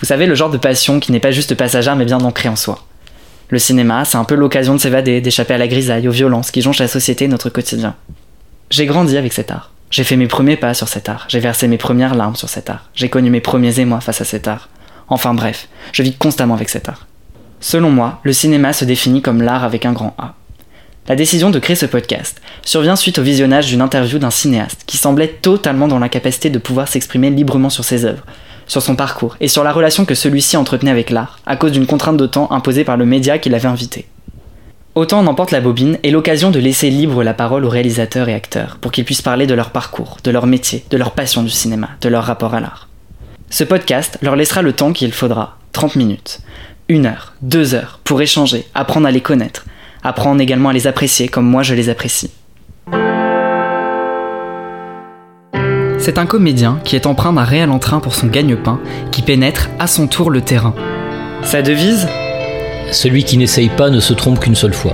Vous savez, le genre de passion qui n'est pas juste passagère mais bien ancrée en soi. Le cinéma, c'est un peu l'occasion de s'évader, d'échapper à la grisaille, aux violences qui jonchent la société notre quotidien. J'ai grandi avec cet art. J'ai fait mes premiers pas sur cet art. J'ai versé mes premières larmes sur cet art. J'ai connu mes premiers émois face à cet art. Enfin bref, je vis constamment avec cet art. Selon moi, le cinéma se définit comme l'art avec un grand A. La décision de créer ce podcast survient suite au visionnage d'une interview d'un cinéaste qui semblait totalement dans l'incapacité de pouvoir s'exprimer librement sur ses œuvres, sur son parcours et sur la relation que celui-ci entretenait avec l'art, à cause d'une contrainte de temps imposée par le média qui l'avait invité. Autant en emporte la bobine est l'occasion de laisser libre la parole aux réalisateurs et acteurs pour qu'ils puissent parler de leur parcours, de leur métier, de leur passion du cinéma, de leur rapport à l'art. Ce podcast leur laissera le temps qu'il faudra, 30 minutes, une heure, deux heures, pour échanger, apprendre à les connaître, apprendre également à les apprécier comme moi je les apprécie. C'est un comédien qui est empreint d'un réel entrain pour son gagne-pain, qui pénètre à son tour le terrain. Sa devise? Celui qui n'essaye pas ne se trompe qu'une seule fois.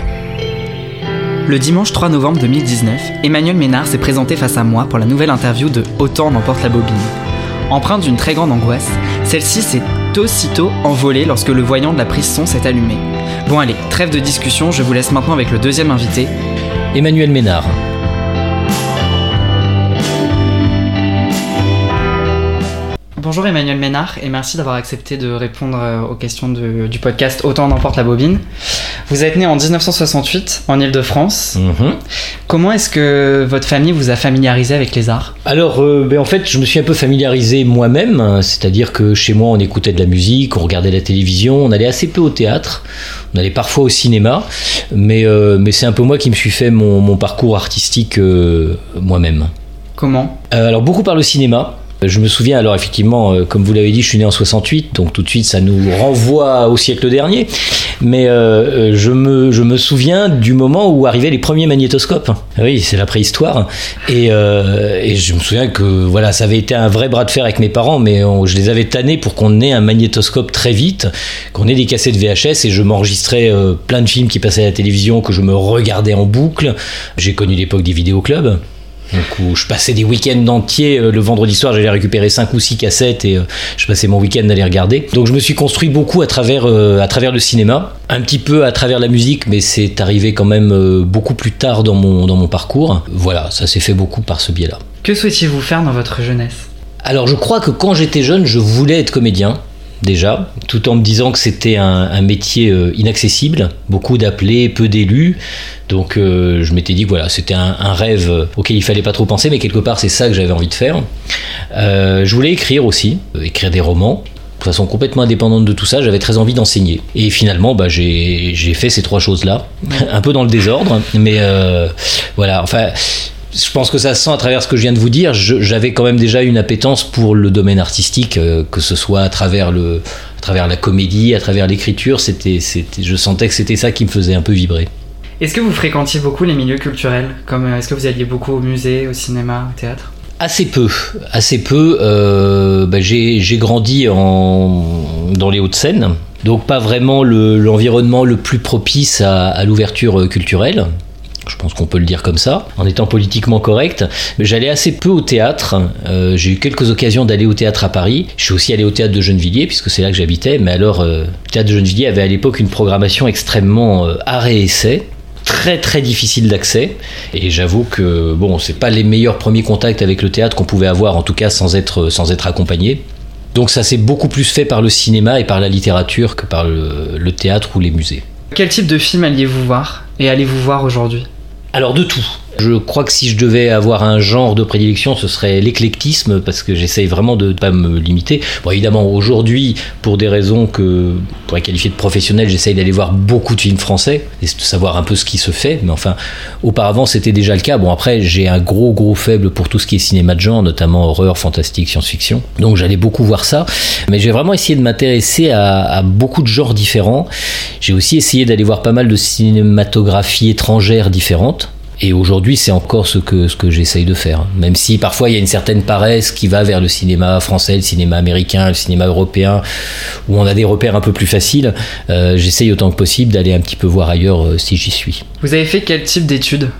Le dimanche 3 novembre 2019, Emmanuel Ménard s'est présenté face à moi pour la nouvelle interview de Autant n'emporte la bobine. Empreinte d'une très grande angoisse, celle-ci s'est aussitôt envolée lorsque le voyant de la prise son s'est allumé. Bon allez, trêve de discussion, je vous laisse maintenant avec le deuxième invité. Emmanuel Ménard, Bonjour Emmanuel Ménard et merci d'avoir accepté de répondre euh, aux questions du podcast Autant en emporte la bobine. Vous êtes né en 1968 en Ile-de-France. Mhm. Comment est-ce que votre famille vous a familiarisé avec les arts? Alors, euh, ben, en fait, je me suis un peu familiarisé moi-même, c'est-à-dire que chez moi, on écoutait de la musique, on regardait la télévision, on allait assez peu au théâtre, on allait parfois au cinéma, mais, euh, mais c'est un peu moi qui me suis fait mon, parcours artistique moi-même. Comment? Alors, beaucoup par le cinéma. Je me souviens, alors effectivement, euh, comme vous l'avez dit, je suis né en 68, donc tout de suite ça nous renvoie au siècle dernier. Mais euh, euh, je, me, je me souviens du moment où arrivaient les premiers magnétoscopes. Oui, c'est la préhistoire. Et, et, je me souviens que voilà, ça avait été un vrai bras de fer avec mes parents, mais je les avais tannés pour qu'on ait un magnétoscope très vite, qu'on ait des cassettes VHS, et je m'enregistrais plein de films qui passaient à la télévision, que je me regardais en boucle. J'ai connu l'époque des vidéoclubs. Donc où je passais des week-ends entiers. Euh, le vendredi soir, j'allais récupérer 5 ou 6 cassettes et euh, je passais mon week-end à les regarder. Donc je me suis construit beaucoup à travers, euh, à travers le cinéma, un petit peu à travers la musique, mais c'est arrivé quand même beaucoup plus tard dans mon, dans mon parcours. Voilà, ça s'est fait beaucoup par ce biais-là. Que souhaitiez-vous faire dans votre jeunesse? Alors je crois que quand j'étais jeune, je voulais être comédien déjà, tout en me disant que c'était un, métier euh, inaccessible, beaucoup d'appelés, peu d'élus. Donc euh, je m'étais dit que voilà, c'était un, rêve auquel il fallait pas trop penser, mais quelque part c'est ça que j'avais envie de faire. Euh, je voulais écrire aussi, écrire des romans. De façon complètement indépendante de tout ça, j'avais très envie d'enseigner. Et finalement, bah, j'ai fait ces trois choses-là, un peu dans le désordre, mais voilà. Enfin, je pense que ça se sent à travers ce que je viens de vous dire. J'avais quand même déjà une appétence pour le domaine artistique, euh, que ce soit à travers, le, à travers la comédie, à travers l'écriture. C'était, je sentais que c'était ça qui me faisait un peu vibrer. Est-ce que vous fréquentiez beaucoup les milieux culturels Comme euh, est-ce que vous alliez beaucoup au musée, au cinéma, au théâtre? Assez peu, assez peu. Euh, bah, j'ai, grandi en, dans les Hauts-de-Seine, donc pas vraiment l'environnement le, plus propice à l'ouverture culturelle je pense qu'on peut le dire comme ça, en étant politiquement correct. Mais j'allais assez peu au théâtre. Euh, j'ai eu quelques occasions d'aller au théâtre à Paris. Je suis aussi allé au théâtre de Gennevilliers, puisque c'est là que j'habitais. Mais alors, euh, le théâtre de Gennevilliers avait à l'époque une programmation extrêmement euh, arrêt essai très très difficile d'accès et j'avoue que bon c'est pas les meilleurs premiers contacts avec le théâtre qu'on pouvait avoir en tout cas sans être sans être accompagné donc ça s'est beaucoup plus fait par le cinéma et par la littérature que par le théâtre ou les musées quel type de film alliez-vous voir et allez-vous voir aujourd'hui? Alors de tout. Je crois que si je devais avoir un genre de prédilection, ce serait l'éclectisme, parce que j'essaye vraiment de ne pas me limiter. Bon, évidemment, aujourd'hui, pour des raisons que pour pourrait qualifier de professionnel, j'essaye d'aller voir beaucoup de films français et de savoir un peu ce qui se fait. Mais enfin, auparavant, c'était déjà le cas. Bon, après, j'ai un gros, gros faible pour tout ce qui est cinéma de genre, notamment horreur, fantastique, science-fiction. Donc, j'allais beaucoup voir ça. Mais j'ai vraiment essayé de m'intéresser à, beaucoup de genres différents. J'ai aussi essayé d'aller voir pas mal de cinématographie étrangère différentes et aujourd'hui, c'est encore ce que, ce que j'essaye de faire. Même si parfois il y a une certaine paresse qui va vers le cinéma français, le cinéma américain, le cinéma européen, où on a des repères un peu plus faciles, euh, j'essaye autant que possible d'aller un petit peu voir ailleurs euh, si j'y suis. Vous avez fait quel type d'études?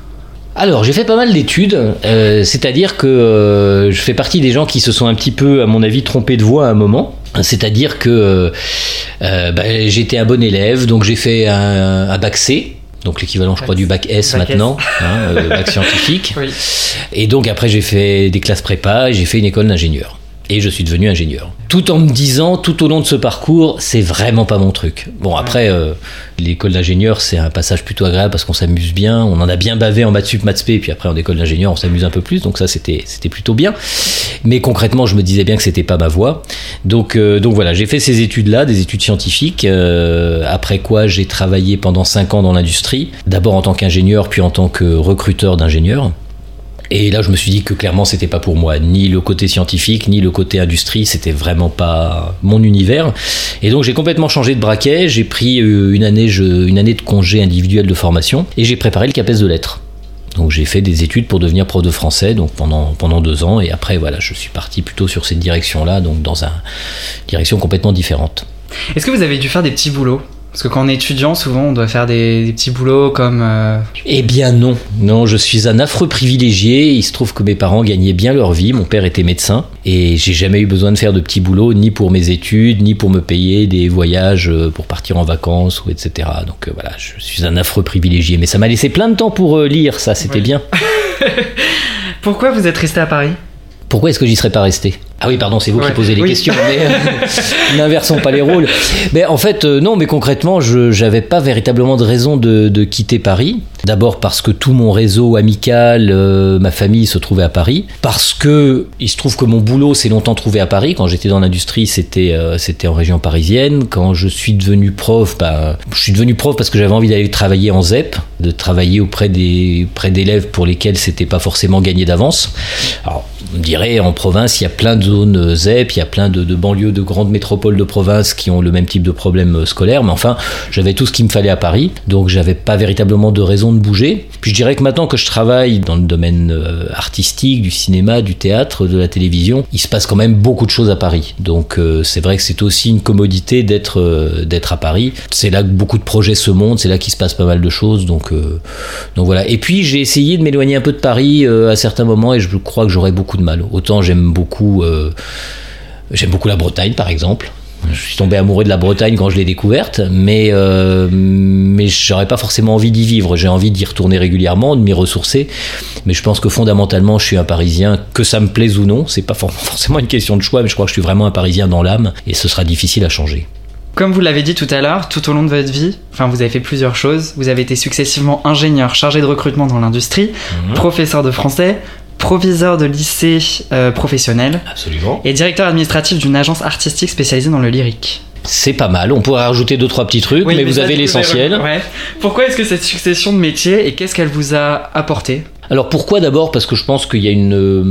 Alors, j'ai fait pas mal d'études, euh, c'est-à-dire que je fais partie des gens qui se sont un petit peu, à mon avis, trompés de voix à un moment. C'est-à-dire que bah, j'étais un bon élève, donc j'ai fait un, un bac C, donc l'équivalent, je crois, du bac S maintenant, Hein, euh, bac scientifique. Oui. Et donc après, j'ai fait des classes prépa et j'ai fait une école d'ingénieur et je suis devenu ingénieur. Tout en me disant, tout au long de ce parcours, c'est vraiment pas mon truc. Bon, après, euh, l'école d'ingénieur, c'est un passage plutôt agréable parce qu'on s'amuse bien. On en a bien bavé en maths sup, maths et puis après en école d'ingénieur, on s'amuse un peu plus. Donc ça, c'était c'était plutôt bien. Mais concrètement, je me disais bien que c'était pas ma voie. Donc euh, donc voilà, j'ai fait ces études-là, des études scientifiques. Euh, après quoi, j'ai travaillé pendant 5 ans dans l'industrie. D'abord en tant qu'ingénieur, puis en tant que recruteur d'ingénieurs. Et là, je me suis dit que clairement, c'était pas pour moi. Ni le côté scientifique, ni le côté industrie, c'était vraiment pas mon univers. Et donc, j'ai complètement changé de braquet. J'ai pris euh, une année, une année de congé individuel de formation et j'ai préparé le CAPES de lettres. Donc j'ai fait des études pour devenir prof de français donc pendant, pendant deux ans et après voilà je suis parti plutôt sur cette direction-là donc dans une direction complètement différente. Est-ce que vous avez dû faire des petits boulots? Parce que quand on est étudiant, souvent, on doit faire des, petits boulots comme... Euh, eh bien non, non, je suis un affreux privilégié. Il se trouve que mes parents gagnaient bien leur vie. Mon père était médecin et j'ai jamais eu besoin de faire de petits boulots, ni pour mes études, ni pour me payer des voyages euh, pour partir en vacances ou etc. Donc euh, voilà, je suis un affreux privilégié. Mais ça m'a laissé plein de temps pour lire, ça, c'était bien. Pourquoi vous êtes resté à Paris? Pourquoi est-ce que j'y serais pas resté? Ah oui, pardon, c'est vous qui posez les questions, mais euh, n'inversons pas les rôles. Mais en fait, euh, non, mais concrètement, je n'avais pas véritablement de raison de, de quitter Paris. D'abord parce que tout mon réseau amical, euh, ma famille se trouvait à Paris. Parce que il se trouve que mon boulot s'est longtemps trouvé à Paris. Quand j'étais dans l'industrie, c'était c'était en région parisienne. Quand je suis devenu prof, bah, je suis devenu prof parce que j'avais envie d'aller travailler en ZEP, de travailler auprès des près d'élèves pour lesquels c'était pas forcément gagné d'avance. Alors, on dirait en province, il y a plein de zones ZEP, il y a plein de, banlieues de grandes métropoles de province qui ont le même type de problème euh, scolaire, mais enfin, j'avais tout ce qu'il me fallait à Paris, donc j'avais pas véritablement de raison de bouger. Puis je dirais que maintenant que je travaille dans le domaine euh, artistique, du cinéma, du théâtre, de la télévision, il se passe quand même beaucoup de choses à Paris. Donc euh, c'est vrai que c'est aussi une commodité d'être d'être à Paris. C'est là que beaucoup de projets se montent, c'est là qu'il se passe pas mal de choses, donc donc voilà. Et puis j'ai essayé de m'éloigner un peu de Paris à certains moments et je crois que j'aurais beaucoup de mal. Autant j'aime beaucoup euh, j'aime beaucoup la Bretagne par exemple. Je suis tombé amoureux de la Bretagne quand je l'ai découverte, mais, euh, mais j'aurais pas forcément envie d'y vivre. J'ai envie d'y retourner régulièrement, de m'y ressourcer. Mais je pense que fondamentalement, je suis un Parisien, que ça me plaise ou non. C'est pas forcément une question de choix, mais je crois que je suis vraiment un Parisien dans l'âme, et ce sera difficile à changer. Comme vous l'avez dit tout à l'heure, tout au long de votre vie, enfin vous avez fait plusieurs choses. Vous avez été successivement ingénieur chargé de recrutement dans l'industrie, mhm. professeur de français, proviseur de lycée euh, professionnel. Absolument. Et directeur administratif d'une agence artistique spécialisée dans le lyrique. C'est pas mal, on pourrait rajouter deux trois petits trucs, mais, vous avez l'essentiel. Ouais. Pourquoi est-ce que cette succession de métiers et qu'est-ce qu'elle vous a apporté? Alors pourquoi d'abord? Parce que je pense qu'il y a une euh,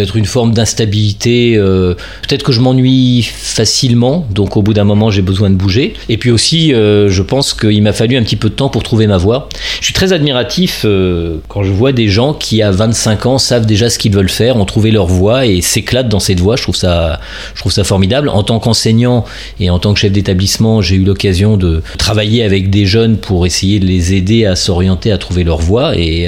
peut-être une forme d'instabilité, euh, peut-être que je m'ennuie facilement, donc au bout d'un moment j'ai besoin de bouger. Et puis aussi, euh, je pense qu'il m'a fallu un petit peu de temps pour trouver ma voie. Je suis très admiratif euh, quand je vois des gens qui à 25 ans savent déjà ce qu'ils veulent faire, ont trouvé leur voie et s'éclatent dans cette voie. Je trouve ça, je trouve ça formidable. En tant qu'enseignant et en tant que chef d'établissement, j'ai eu l'occasion de travailler avec des jeunes pour essayer de les aider à s'orienter, à trouver leur voie. Et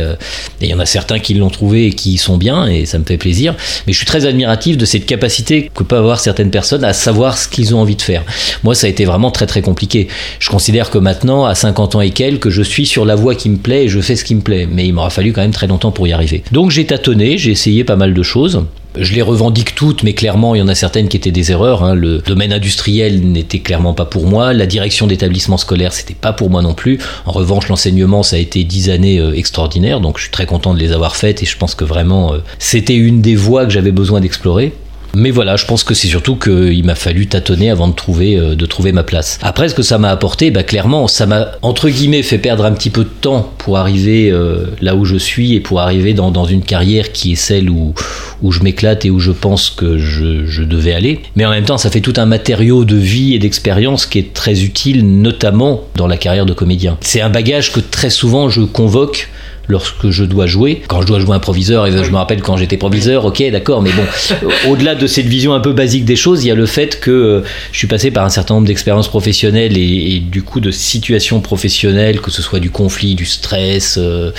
il y en a certains qui l'ont trouvé et qui y sont bien, et ça me fait plaisir. Mais je suis très admiratif de cette capacité que peuvent avoir certaines personnes à savoir ce qu'ils ont envie de faire. Moi, ça a été vraiment très très compliqué. Je considère que maintenant, à 50 ans et quelques, je suis sur la voie qui me plaît et je fais ce qui me plaît. Mais il m'aura fallu quand même très longtemps pour y arriver. Donc j'ai tâtonné, j'ai essayé pas mal de choses. Je les revendique toutes, mais clairement, il y en a certaines qui étaient des erreurs. Hein. Le domaine industriel n'était clairement pas pour moi. La direction d'établissement scolaire, c'était pas pour moi non plus. En revanche, l'enseignement, ça a été dix années euh, extraordinaires, donc je suis très content de les avoir faites et je pense que vraiment, euh, c'était une des voies que j'avais besoin d'explorer. Mais voilà, je pense que c'est surtout qu'il m'a fallu tâtonner avant de trouver, euh, de trouver ma place. Après, ce que ça m'a apporté, bah, clairement, ça m'a, entre guillemets, fait perdre un petit peu de temps pour arriver euh, là où je suis et pour arriver dans, une carrière qui est celle où, où je m'éclate et où je pense que je, je devais aller. Mais en même temps, ça fait tout un matériau de vie et d'expérience qui est très utile, notamment dans la carrière de comédien. C'est un bagage que très souvent je convoque lorsque je dois jouer. Quand je dois jouer un proviseur, et je me rappelle quand j'étais proviseur, ok, d'accord, mais bon, au-delà de cette vision un peu basique des choses, il y a le fait que euh, je suis passé par un certain nombre d'expériences professionnelles et, du coup de situations professionnelles, que ce soit du conflit, du stress, euh,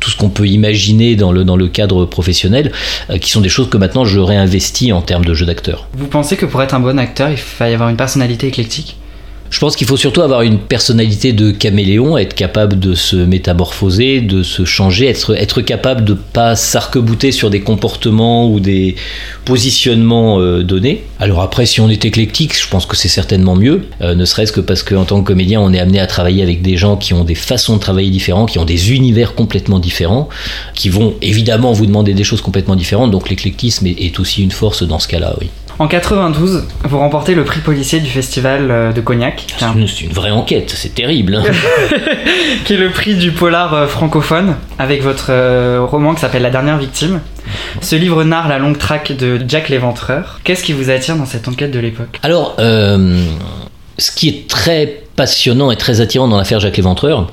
tout ce qu'on peut imaginer dans le, dans le cadre professionnel, euh, qui sont des choses que maintenant je réinvestis en termes de jeu d'acteur. Vous pensez que pour être un bon acteur, il faut y avoir une personnalité éclectique? Je pense qu'il faut surtout avoir une personnalité de caméléon, être capable de se métamorphoser, de se changer, être, capable de pas s'arc-bouter sur des comportements ou des positionnements euh, donnés. Alors après, si on est éclectique, je pense que c'est certainement mieux, euh, ne serait-ce que parce qu'en tant que comédien, on est amené à travailler avec des gens qui ont des façons de travailler différentes, qui ont des univers complètement différents, qui vont évidemment vous demander des choses complètement différentes, donc l'éclectisme est, est aussi une force dans ce cas-là, oui. En 92, vous remportez le prix policier du festival euh, de Cognac. C'est une, vraie enquête, c'est terrible. Hein. qui est le prix du polar euh, francophone, avec votre euh, roman qui s'appelle La dernière victime. Ce livre narre la longue traque de Jack l'Éventreur. Qu'est-ce qui vous attire dans cette enquête de l'époque? Alors, ce qui est très passionnant et très attirant dans l'affaire Jacques l'Éventreur,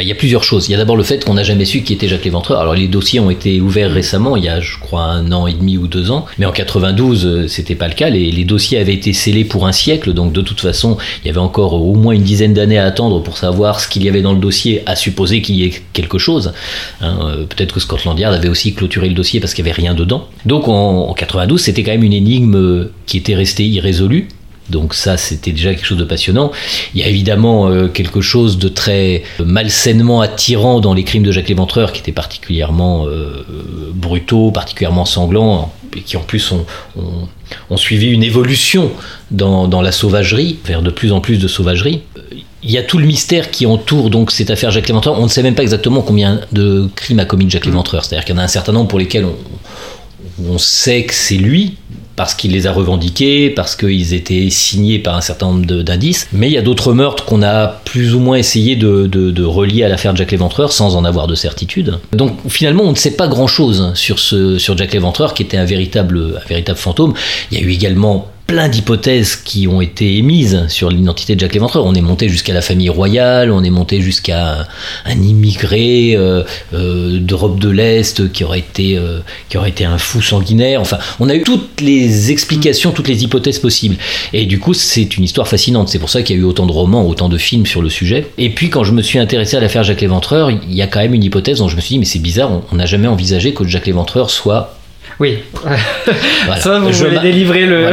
bah, il y a plusieurs choses. Il y a d'abord le fait qu'on n'a jamais su qui était Jacques Léventreur. Alors les dossiers ont été ouverts récemment, il y a je crois un an et demi ou deux ans, mais en 92 euh, c'était pas le cas. Les, dossiers avaient été scellés pour un siècle, donc de toute façon il y avait encore au moins une dizaine d'années à attendre pour savoir ce qu'il y avait dans le dossier, à supposer qu'il y ait quelque chose. Hein, euh, peut-être que Scotland Yard avait aussi clôturé le dossier parce qu'il n'y avait rien dedans. Donc en, en 92 c'était quand même une énigme qui était restée irrésolue. Donc ça, c'était déjà quelque chose de passionnant. Il y a évidemment euh, quelque chose de très malsainement attirant dans les crimes de Jacques Léventreur, qui étaient particulièrement euh, brutaux, particulièrement sanglants, et qui en plus ont, suivi une évolution dans, dans, la sauvagerie, vers de plus en plus de sauvagerie. Il y a tout le mystère qui entoure donc cette affaire Jacques Léventreur. On ne sait même pas exactement combien de crimes a commis Jacques Léventreur. C'est-à-dire qu'il y en a un certain nombre pour lesquels on, on sait que c'est lui, parce qu'il les a revendiqués, parce qu'ils étaient signés par un certain nombre d'indices. Mais il y a d'autres meurtres qu'on a plus ou moins essayé de, relier à l'affaire Jack l'Éventreur sans en avoir de certitude. Donc finalement, on ne sait pas grand-chose sur, sur Jack l'Éventreur, qui était un véritable fantôme. Il y a eu également plein d'hypothèses qui ont été émises sur l'identité de Jacques Léventreur. On est monté jusqu'à la famille royale, on est monté jusqu'à un, immigré euh, euh, d'Europe de l'Est qui aurait été euh, qui aurait été un fou sanguinaire. Enfin, on a eu toutes les explications, toutes les hypothèses possibles. Et du coup, c'est une histoire fascinante. C'est pour ça qu'il y a eu autant de romans, autant de films sur le sujet. Et puis, quand je me suis intéressé à l'affaire Jacques Léventreur, il y a quand même une hypothèse dont je me suis dit, mais c'est bizarre, on n'a jamais envisagé que Jacques Léventreur soit oui. Ça, vous je voulez délivrer le.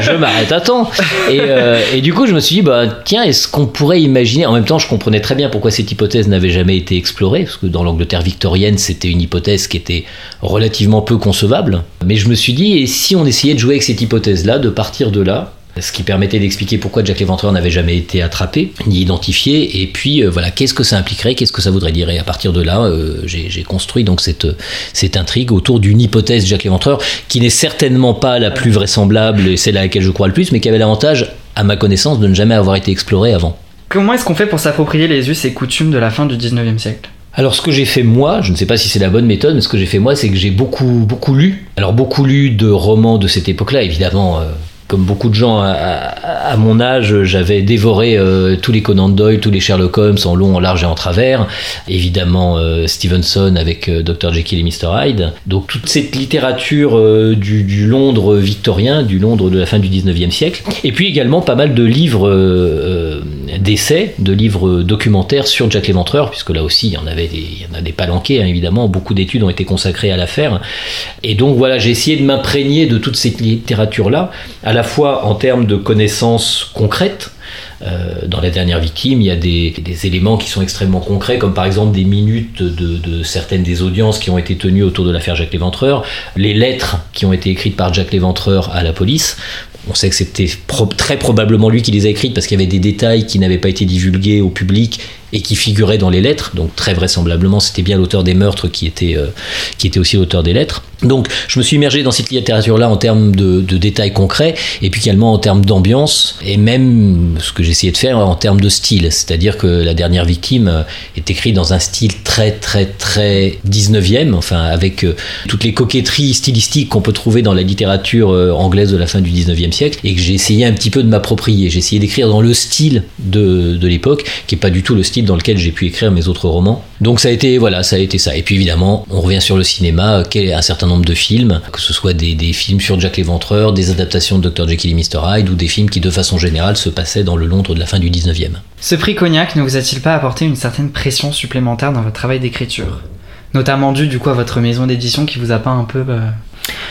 Je m'arrête à temps. Et, euh, et, du coup, je me suis dit, bah, tiens, est-ce qu'on pourrait imaginer. En même temps, je comprenais très bien pourquoi cette hypothèse n'avait jamais été explorée, parce que dans l'Angleterre victorienne, c'était une hypothèse qui était relativement peu concevable. Mais je me suis dit, et si on essayait de jouer avec cette hypothèse-là, de partir de là, ce qui permettait d'expliquer pourquoi Jack l'Éventreur n'avait jamais été attrapé ni identifié et puis euh, voilà qu'est-ce que ça impliquerait qu'est-ce que ça voudrait dire et à partir de là euh, j'ai construit donc cette, cette intrigue autour d'une hypothèse Jack l'Éventreur qui n'est certainement pas la plus vraisemblable et celle à laquelle je crois le plus mais qui avait l'avantage à ma connaissance de ne jamais avoir été explorée avant. Comment est-ce qu'on fait pour s'approprier les us et coutumes de la fin du 19e siècle? Alors ce que j'ai fait moi, je ne sais pas si c'est la bonne méthode, mais ce que j'ai fait moi, c'est que j'ai beaucoup beaucoup lu. Alors beaucoup lu de romans de cette époque-là, évidemment. Euh, comme beaucoup de gens à, mon âge, j'avais dévoré euh, tous les Conan Doyle, tous les Sherlock Holmes en long, en large et en travers. Évidemment, euh, Stevenson avec euh, Dr. Jekyll et Mr. Hyde. Donc toute cette littérature du, du, Londres victorien, du Londres de la fin du 19e siècle. Et puis également pas mal de livres d'essais, de livres documentaires sur Jack l'Éventreur, puisque là aussi il y en avait des, il y en a des palanqués, hein, évidemment. Beaucoup d'études ont été consacrées à l'affaire. Et donc voilà, j'ai essayé de m'imprégner de toute cette littérature-là la fois en termes de connaissances concrètes, Euh, dans la dernière victime, il y a des, éléments qui sont extrêmement concrets, comme par exemple des minutes de, certaines des audiences qui ont été tenues autour de l'affaire Jacques Léventreur, les lettres qui ont été écrites par Jacques Léventreur à la police. On sait que c'était très probablement lui qui les a écrites parce qu'il y avait des détails qui n'avaient pas été divulgués au public et qui figurait dans les lettres. Donc très vraisemblablement, c'était bien l'auteur des meurtres qui était, euh, qui était aussi l'auteur des lettres. Donc je me suis immergé dans cette littérature-là en termes de, détails concrets et puis également en termes d'ambiance et même ce que j'essayais de faire en termes de style. C'est-à-dire que la dernière victime euh, est écrite dans un style très très très 19e, enfin avec euh, toutes les coquetteries stylistiques qu'on peut trouver dans la littérature anglaise de la fin du 19e siècle et que j'ai essayé un petit peu de m'approprier. J'ai essayé d'écrire dans le style de, de l'époque qui est pas du tout le style dans lequel j'ai pu écrire mes autres romans. Donc ça a été voilà, ça a été ça. Et puis évidemment, on revient sur le cinéma, quel un certain nombre de films, que ce soit des, films sur Jack l'Éventreur, des adaptations de Dr Jekyll et Mr Hyde ou des films qui de façon générale se passaient dans le Londres de la fin du 19e. Ce prix Cognac ne vous a-t-il pas apporté une certaine pression supplémentaire dans votre travail d'écriture? Notamment dû du coup à votre maison d'édition qui vous a pas un peu bah,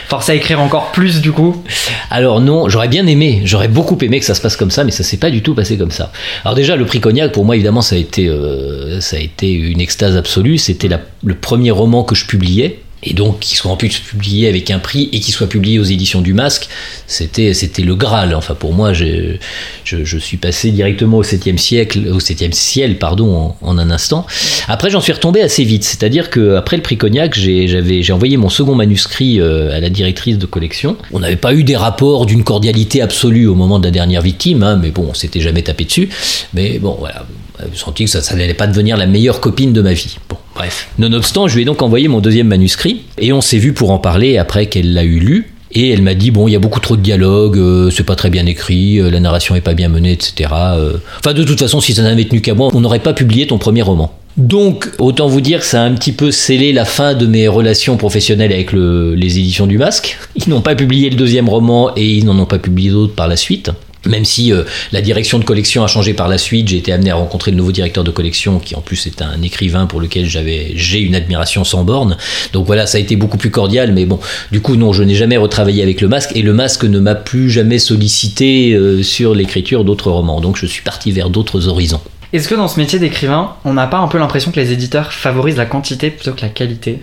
forcé à écrire encore plus du coup Alors non, j'aurais bien aimé, j'aurais beaucoup aimé que ça se passe comme ça, mais ça s'est pas du tout passé comme ça. Alors déjà, le prix Cognac, pour moi évidemment, ça a été, euh, ça a été une extase absolue. C'était le premier roman que je publiais et donc qu'il soit en plus publié avec un prix et qu'il soit publié aux éditions du Masque, c'était c'était le Graal. Enfin pour moi, je, je, suis passé directement au 7e siècle, au 7e ciel, pardon, en, un instant. Après, j'en suis retombé assez vite, c'est-à-dire que après le prix Cognac, j'ai envoyé mon second manuscrit euh, à la directrice de collection. On n'avait pas eu des rapports d'une cordialité absolue au moment de la dernière victime, hein, mais bon, on s'était jamais tapé dessus. Mais bon, voilà, senti que ça, ça n'allait pas devenir la meilleure copine de ma vie. Bon. Bref. Nonobstant, je lui ai donc envoyé mon deuxième manuscrit et on s'est vu pour en parler après qu'elle l'a eu lu. Et elle m'a dit bon, il y a beaucoup trop de dialogues, euh, c'est pas très bien écrit, euh, la narration est pas bien menée, etc. Euh. Enfin, de toute façon, si ça n'avait tenu qu'à moi, on n'aurait pas publié ton premier roman. Donc, autant vous dire que ça a un petit peu scellé la fin de mes relations professionnelles avec les éditions du Masque. Ils n'ont pas publié le deuxième roman et ils n'en ont pas publié d'autres par la suite. Même si euh, la direction de collection a changé par la suite, j'ai été amené à rencontrer le nouveau directeur de collection, qui en plus est un écrivain pour lequel j'avais j'ai une admiration sans borne. Donc voilà, ça a été beaucoup plus cordial, mais bon, du coup non, je n'ai jamais retravaillé avec le masque et le masque ne m'a plus jamais sollicité euh, sur l'écriture d'autres romans. Donc je suis parti vers d'autres horizons. Est-ce que dans ce métier d'écrivain, on n'a pas un peu l'impression que les éditeurs favorisent la quantité plutôt que la qualité?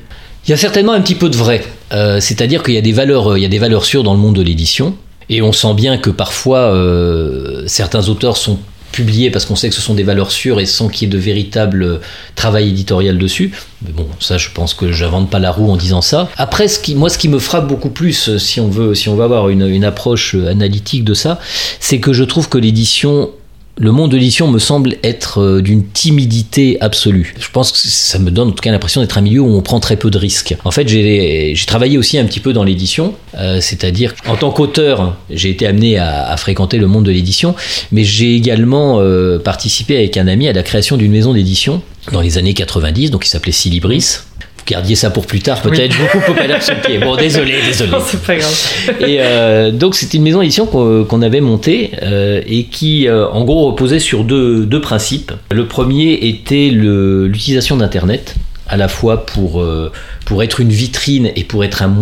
Il y a certainement un petit peu de vrai. Euh, c'est-à-dire qu'il y a des valeurs, il y a des valeurs sûres dans le monde de l'édition. Et on sent bien que parfois euh, certains auteurs sont publiés parce qu'on sait que ce sont des valeurs sûres et sans qu'il y ait de véritable travail éditorial dessus. Mais bon, ça, je pense que j'invente pas la roue en disant ça. Après, moi, ce qui me frappe beaucoup plus, si on veut, si on veut avoir une, une approche analytique de ça, c'est que je trouve que l'édition le monde de l'édition me semble être euh, d'une timidité absolue. Je pense que ça me donne en tout cas l'impression d'être un milieu où on prend très peu de risques. En fait, j'ai travaillé aussi un petit peu dans l'édition, euh, c'est-à-dire en tant qu'auteur, j'ai été amené à, fréquenter le monde de l'édition, mais j'ai également euh, participé avec un ami à la création d'une maison d'édition dans les années 90, donc qui s'appelait Silibris gardiez ça pour plus tard, peut-être. Beaucoup peut pas sur le pied. Bon, désolé, désolé. c'est pas grave. Et euh, donc, c'était une maison d'édition qu'on avait montée euh, et qui, euh, en gros, reposait sur deux, deux principes. Le premier était l'utilisation d'Internet à la fois pour, pour être une vitrine et pour être un,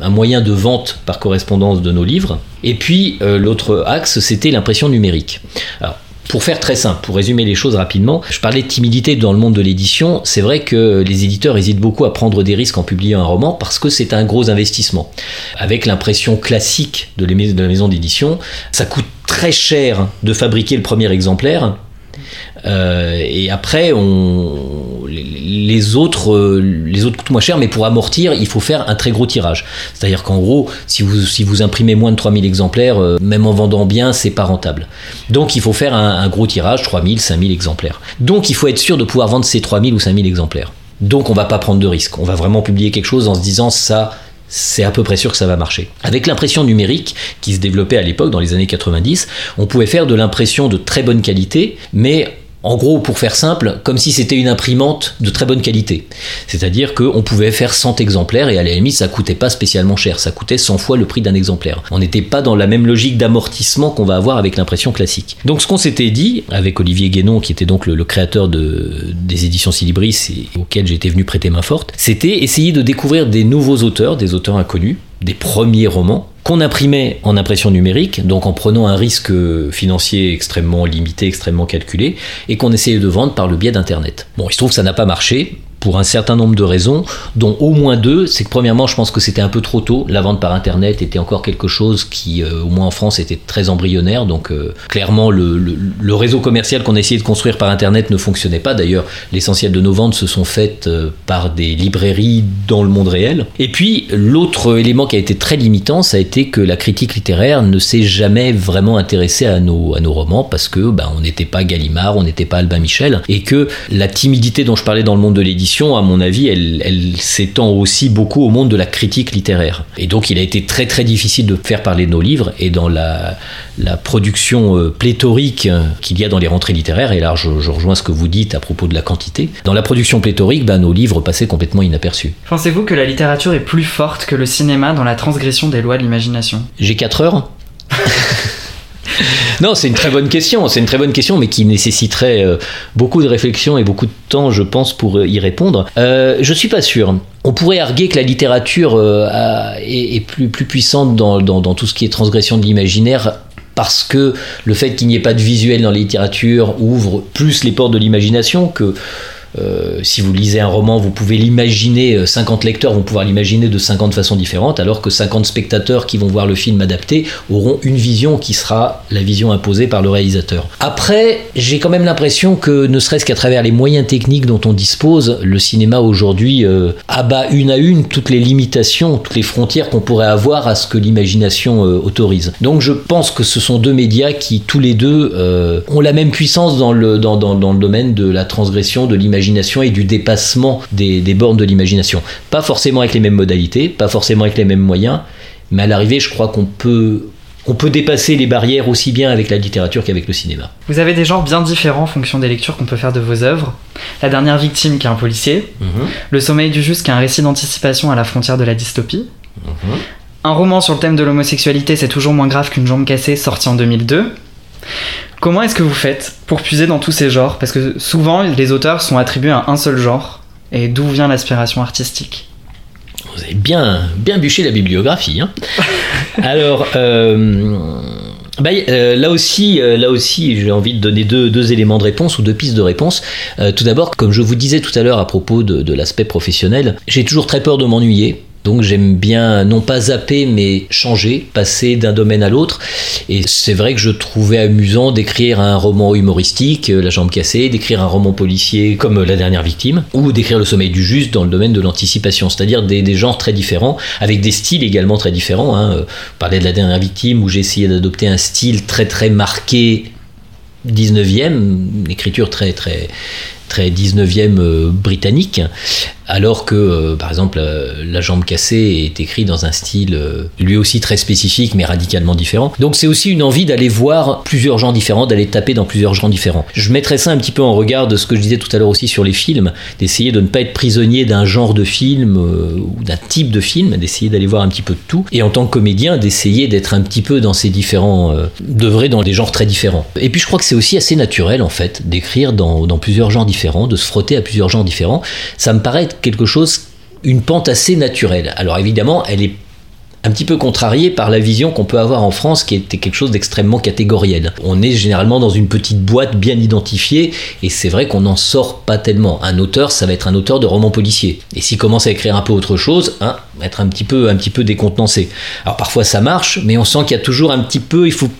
un, moyen de vente par correspondance de nos livres. Et puis l'autre axe, c'était l'impression numérique. Alors, pour faire très simple, pour résumer les choses rapidement, je parlais de timidité dans le monde de l'édition. C'est vrai que les éditeurs hésitent beaucoup à prendre des risques en publiant un roman parce que c'est un gros investissement. Avec l'impression classique de la maison d'édition, ça coûte très cher de fabriquer le premier exemplaire euh, et après, les, autres, euh, les autres coûtent moins cher, mais pour amortir, il faut faire un très gros tirage. C'est-à-dire qu'en gros, si vous, si vous imprimez moins de 3000 exemplaires, euh, même en vendant bien, c'est pas rentable. Donc il faut faire un, gros tirage, 3000, 5000 exemplaires. Donc il faut être sûr de pouvoir vendre ces 3000 ou 5000 exemplaires. Donc on va pas prendre de risques. On va vraiment publier quelque chose en se disant ça, c'est à peu près sûr que ça va marcher. Avec l'impression numérique qui se développait à l'époque, dans les années 90, on pouvait faire de l'impression de très bonne qualité, mais en gros, pour faire simple, comme si c'était une imprimante de très bonne qualité. C'est-à-dire qu'on pouvait faire 100 exemplaires et à la limite, ça coûtait pas spécialement cher. Ça coûtait 100 fois le prix d'un exemplaire. On n'était pas dans la même logique d'amortissement qu'on va avoir avec l'impression classique. Donc, ce qu'on s'était dit avec Olivier Guénon, qui était donc le, créateur des éditions Silibris et auquel j'étais venu prêter main forte, c'était essayer de découvrir des nouveaux auteurs, des auteurs inconnus, des premiers romans, qu'on imprimait en impression numérique, donc en prenant un risque financier extrêmement limité, extrêmement calculé, et qu'on essayait de vendre par le biais d'Internet. Bon, il se trouve que ça n'a pas marché, pour un certain nombre de raisons, dont au moins deux. C'est que premièrement, je pense que c'était un peu trop tôt. La vente par Internet était encore quelque chose qui, euh, au moins en France, était très embryonnaire. Donc euh, clairement, le, réseau commercial qu'on essayait de construire par Internet ne fonctionnait pas. D'ailleurs, l'essentiel de nos ventes se sont faites euh, par des librairies dans le monde réel. Et puis, l'autre élément qui a été très limitant, ça a été que la critique littéraire ne s'est jamais vraiment intéressée à nos, à nos romans parce que ben, on n'était pas Gallimard, on n'était pas Albin Michel, et que la timidité dont je parlais dans le monde de l'édition à mon avis, elle, s'étend aussi beaucoup au monde de la critique littéraire. Et donc, il a été très très difficile de faire parler de nos livres. Et dans la, production euh, pléthorique qu'il y a dans les rentrées littéraires, et là je, rejoins ce que vous dites à propos de la quantité, dans la production pléthorique, ben, nos livres passaient complètement inaperçus. Pensez-vous que la littérature est plus forte que le cinéma dans la transgression des lois de l'imagination? J'ai 4 heures non, c'est une très bonne question. C'est une très bonne question, mais qui nécessiterait euh, beaucoup de réflexion et beaucoup de temps, je pense, pour euh, y répondre. Euh, je suis pas sûr. On pourrait arguer que la littérature est, plus, puissante dans tout ce qui est transgression de l'imaginaire parce que le fait qu'il n'y ait pas de visuel dans la littérature ouvre plus les portes de l'imagination que euh, si vous lisez un roman, vous pouvez l'imaginer, 50 euh, lecteurs vont pouvoir l'imaginer de 50 façons différentes, alors que 50 spectateurs qui vont voir le film adapté auront une vision qui sera la vision imposée par le réalisateur. Après, j'ai quand même l'impression que, ne serait-ce qu'à travers les moyens techniques dont on dispose, le cinéma aujourd'hui euh, abat une à une toutes les limitations, toutes les frontières qu'on pourrait avoir à ce que l'imagination autorise. Donc je pense que ce sont deux médias qui, tous les deux, ont la même puissance dans le, dans, dans, dans le domaine de la transgression, de l'imagination et du dépassement des, bornes de l'imagination. Pas forcément avec les mêmes modalités, pas forcément avec les mêmes moyens, mais à l'arrivée, je crois qu'on peut, on peut dépasser les barrières aussi bien avec la littérature qu'avec le cinéma. Vous avez des genres bien différents en fonction des lectures qu'on peut faire de vos œuvres. La dernière victime qui est un policier, mhm. Le sommeil du juste qui est un récit d'anticipation à la frontière de la dystopie. Mhm. Un roman sur le thème de l'homosexualité, c'est toujours moins grave qu'une jambe cassée, sorti en 2002. Comment est-ce que vous faites pour puiser dans tous ces genres? Parce que souvent, les auteurs sont attribués à un seul genre. Et d'où vient l'aspiration artistique? Vous avez bien, bien bûché la bibliographie. Hein Alors, euh, bah, euh, là aussi, euh, là aussi j'ai envie de donner deux, éléments de réponse ou deux pistes de réponse. tout d'abord, comme je vous disais tout à l'heure à propos de l'aspect professionnel, j'ai toujours très peur de m'ennuyer. Donc j'aime bien non pas zapper mais changer, passer d'un domaine à l'autre. Et c'est vrai que je trouvais amusant d'écrire un roman humoristique, euh, La jambe cassée, d'écrire un roman policier comme euh, La dernière victime, ou d'écrire Le sommeil du juste dans le domaine de l'anticipation, c'est-à-dire des, genres très différents, avec des styles également très différents. Hein. Euh, de La dernière victime où j'ai essayé d'adopter un style très très marqué 19e, une écriture très très très 19e britannique, alors que, euh, par exemple, euh, La jambe cassée est écrit dans un style euh, lui aussi très spécifique, mais radicalement différent. Donc c'est aussi une envie d'aller voir plusieurs genres différents, d'aller taper dans plusieurs genres différents. Je mettrais ça un petit peu en regard de ce que je disais tout à l'heure aussi sur les films, d'essayer de ne pas être prisonnier d'un genre de film ou d'un type de film, d'essayer d'aller voir un petit peu de tout, et en tant que comédien, d'essayer d'être un petit peu dans ces différents... d'œuvrer dans des genres très différents. Et puis je crois que c'est aussi assez naturel, en fait, d'écrire dans, dans plusieurs genres différents, de se frotter à plusieurs genres différents. Ça me paraît quelque chose, une pente assez naturelle. Alors évidemment, elle est un petit peu contrariée par la vision qu'on peut avoir en France qui était quelque chose d'extrêmement catégoriel. On est généralement dans une petite boîte bien identifiée et c'est vrai qu'on n'en sort pas tellement. Un auteur, ça va être un auteur de romans policiers. Et s'il commence à écrire un peu autre chose, hein, être un petit peu, un petit peu décontenancé. Alors parfois ça marche, mais on sent qu'il y a toujours un petit peu, il faut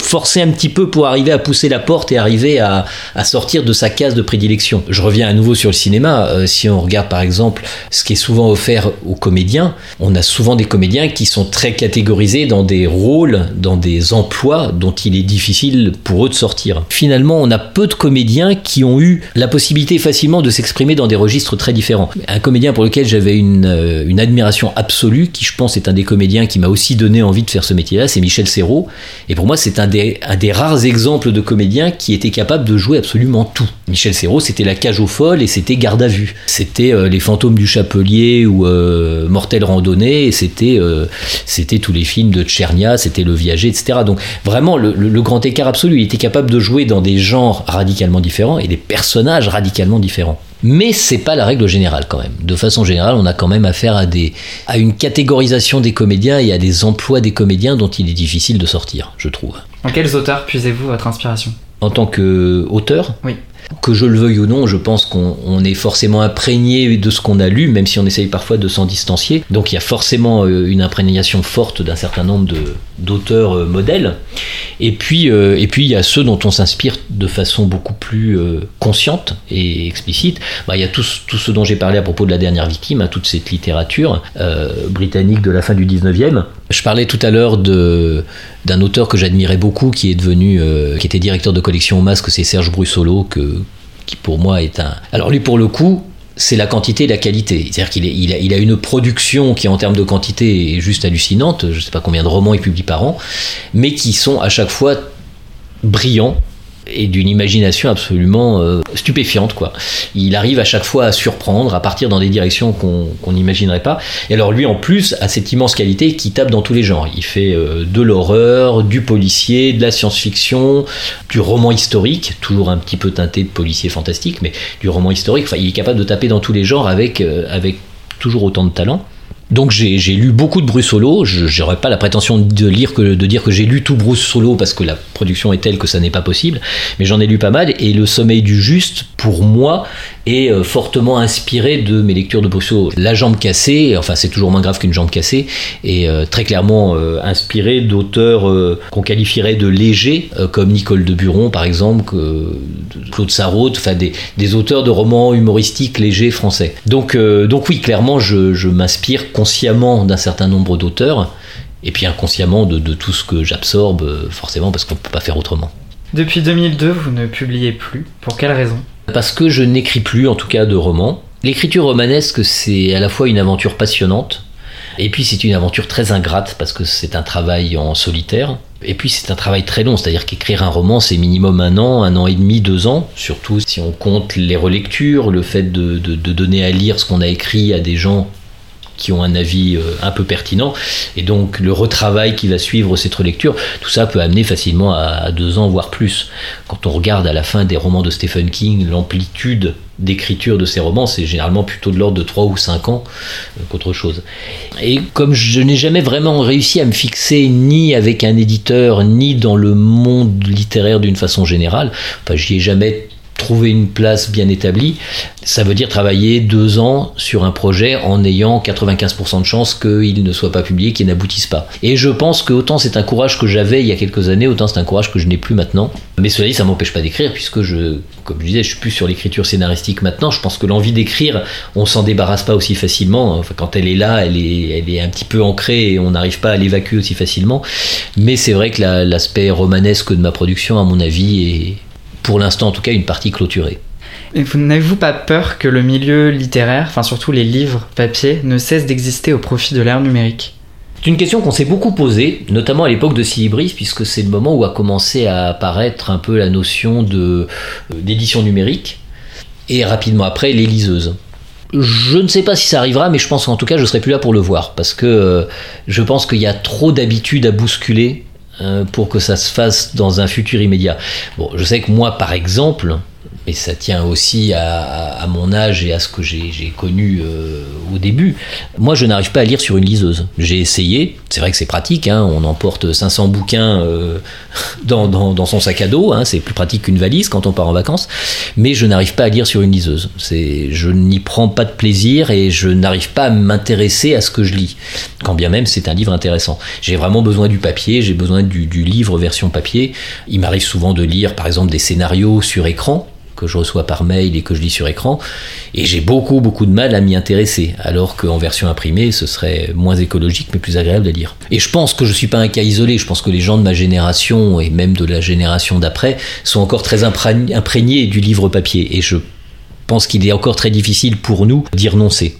forcer un petit peu pour arriver à pousser la porte et arriver à, sortir de sa case de prédilection. Je reviens à nouveau sur le cinéma. Euh, si on regarde par exemple ce qui est souvent offert aux comédiens, on a souvent des comédiens qui sont très catégorisés dans des rôles, dans des emplois dont il est difficile pour eux de sortir. Finalement, on a peu de comédiens qui ont eu la possibilité facilement de s'exprimer dans des registres très différents. Un comédien pour lequel j'avais une, euh, une admiration absolue, qui je pense est un des comédiens qui m'a aussi donné envie de faire ce métier-là, c'est Michel Serrault. Et pour moi, c'est c'est un des, rares exemples de comédiens qui était capable de jouer absolument tout. Michel Serrault, c'était La Cage aux Folles et c'était Garde à Vue. C'était euh, Les Fantômes du Chapelier ou euh, Mortel Randonnée et c'était euh, c'était tous les films de Tchernia, c'était Le Viager, etc. Donc vraiment le, le, grand écart absolu. Il était capable de jouer dans des genres radicalement différents et des personnages radicalement différents. Mais c'est pas la règle générale quand même. De façon générale, on a quand même affaire à, des, à une catégorisation des comédiens et à des emplois des comédiens dont il est difficile de sortir, je trouve. En quels auteurs puisez-vous votre inspiration? En tant qu'auteur? Oui que je le veuille ou non, je pense qu'on est forcément imprégné de ce qu'on a lu, même si on essaye parfois de s'en distancier. Donc il y a forcément euh, une imprégnation forte d'un certain nombre d'auteurs euh, modèles. Et puis, euh, et puis il y a ceux dont on s'inspire de façon beaucoup plus consciente et explicite. Bah, il y a tout, tout ce dont j'ai parlé à propos de la dernière victime, hein, toute cette littérature britannique de la fin du 19e. Je parlais tout à l'heure d'un auteur que j'admirais beaucoup, qui est devenu, qui était directeur de collection au masque, c'est Serge Brussolo, que, pour moi est un. Alors lui, pour le coup, c'est la quantité et la qualité. C'est-à-dire qu'il il a, une production qui, en termes de quantité, est juste hallucinante. Je ne sais pas combien de romans il publie par an, mais qui sont à chaque fois brillants et d'une imagination absolument euh, stupéfiante quoi. Il arrive à chaque fois à surprendre, à partir dans des directions qu'on n'imaginerait pas. Et alors lui en plus a cette immense qualité qui tape dans tous les genres. Il fait euh, de l'horreur, du policier, de la science-fiction, du roman historique, toujours un petit peu teinté de policier fantastique, mais du roman historique. Enfin, il est capable de taper dans tous les genres avec, euh, avec toujours autant de talent. Donc j'ai lu beaucoup de Bruce Solo. Je n'aurais pas la prétention de, dire que j'ai lu tout Bruce Solo parce que la production est telle que ça n'est pas possible, mais j'en ai lu pas mal. Et Le Sommeil du Juste, pour moi, est euh, fortement inspiré de mes lectures de Solo. La jambe cassée, enfin c'est toujours moins grave qu'une jambe cassée, est euh, très clairement euh, inspiré d'auteurs qu'on qualifierait de légers, comme Nicole de Buron par exemple, Claude Sarraute, enfin des, auteurs de romans humoristiques légers français. Donc, donc oui, clairement, je, m'inspire consciemment d'un certain nombre d'auteurs, et puis inconsciemment de, tout ce que j'absorbe, forcément, parce qu'on ne peut pas faire autrement. Depuis 2002, vous ne publiez plus. Pour quelle raison? Parce que je n'écris plus, en tout cas, de romans. L'écriture romanesque, c'est à la fois une aventure passionnante, et puis c'est une aventure très ingrate, parce que c'est un travail en solitaire. Et puis c'est un travail très long, c'est-à-dire qu'écrire un roman, c'est minimum un an, un an et demi, deux ans, surtout si on compte les relectures, le fait de donner à lire ce qu'on a écrit à des gens qui ont un avis euh, un peu pertinent. Et donc le retravail qui va suivre cette relecture, tout ça peut amener facilement à, deux ans, voire plus. Quand on regarde à la fin des romans de Stephen King, l'amplitude d'écriture de ces romans, c'est généralement plutôt de l'ordre de trois ou cinq ans euh, qu'autre chose. Et comme je n'ai jamais vraiment réussi à me fixer ni avec un éditeur, ni dans le monde littéraire d'une façon générale, enfin j'y ai jamais trouver une place bien établie, ça veut dire travailler deux ans sur un projet en ayant 95% de chances qu'il ne soit pas publié, qu'il n'aboutisse pas. Et je pense que autant c'est un courage que j'avais il y a quelques années, autant c'est un courage que je n'ai plus maintenant. Mais cela dit, ça m'empêche pas d'écrire, puisque je, comme je disais, je suis plus sur l'écriture scénaristique maintenant. Je pense que l'envie d'écrire, on s'en débarrasse pas aussi facilement. Quand elle est là, elle est, elle est un petit peu ancrée et on n'arrive pas à l'évacuer aussi facilement. Mais c'est vrai que l'aspect romanesque de ma production, à mon avis, est pour l'instant en tout cas, une partie clôturée. Et vous n'avez-vous pas peur que le milieu littéraire, enfin surtout les livres papier, ne cesse d'exister au profit de l'ère numérique? C'est une question qu'on s'est beaucoup posée, notamment à l'époque de Silibris, puisque c'est le moment où a commencé à apparaître un peu la notion de, euh, d'édition numérique, et rapidement après, les liseuses. Je ne sais pas si ça arrivera, mais je pense qu'en tout cas, je serai plus là pour le voir, parce que euh, je pense qu'il y a trop d'habitudes à bousculer pour que ça se fasse dans un futur immédiat. Bon, je sais que moi, par exemple, et ça tient aussi à, mon âge et à ce que j'ai connu euh, au début. Moi, je n'arrive pas à lire sur une liseuse. J'ai essayé, c'est vrai que c'est pratique, hein, on emporte 500 bouquins euh, dans, son sac à dos, hein, c'est plus pratique qu'une valise quand on part en vacances, mais je n'arrive pas à lire sur une liseuse. Je n'y prends pas de plaisir et je n'arrive pas à m'intéresser à ce que je lis, quand bien même c'est un livre intéressant. J'ai vraiment besoin du papier, j'ai besoin du livre version papier. Il m'arrive souvent de lire par exemple des scénarios sur écran, que je reçois par mail et que je lis sur écran, et j'ai beaucoup beaucoup de mal à m'y intéresser, alors qu'en version imprimée, ce serait moins écologique mais plus agréable à lire. Et je pense que je suis pas un cas isolé, je pense que les gens de ma génération et même de la génération d'après sont encore très imprégnés du livre papier, et je pense qu'il est encore très difficile pour nous d'y renoncer.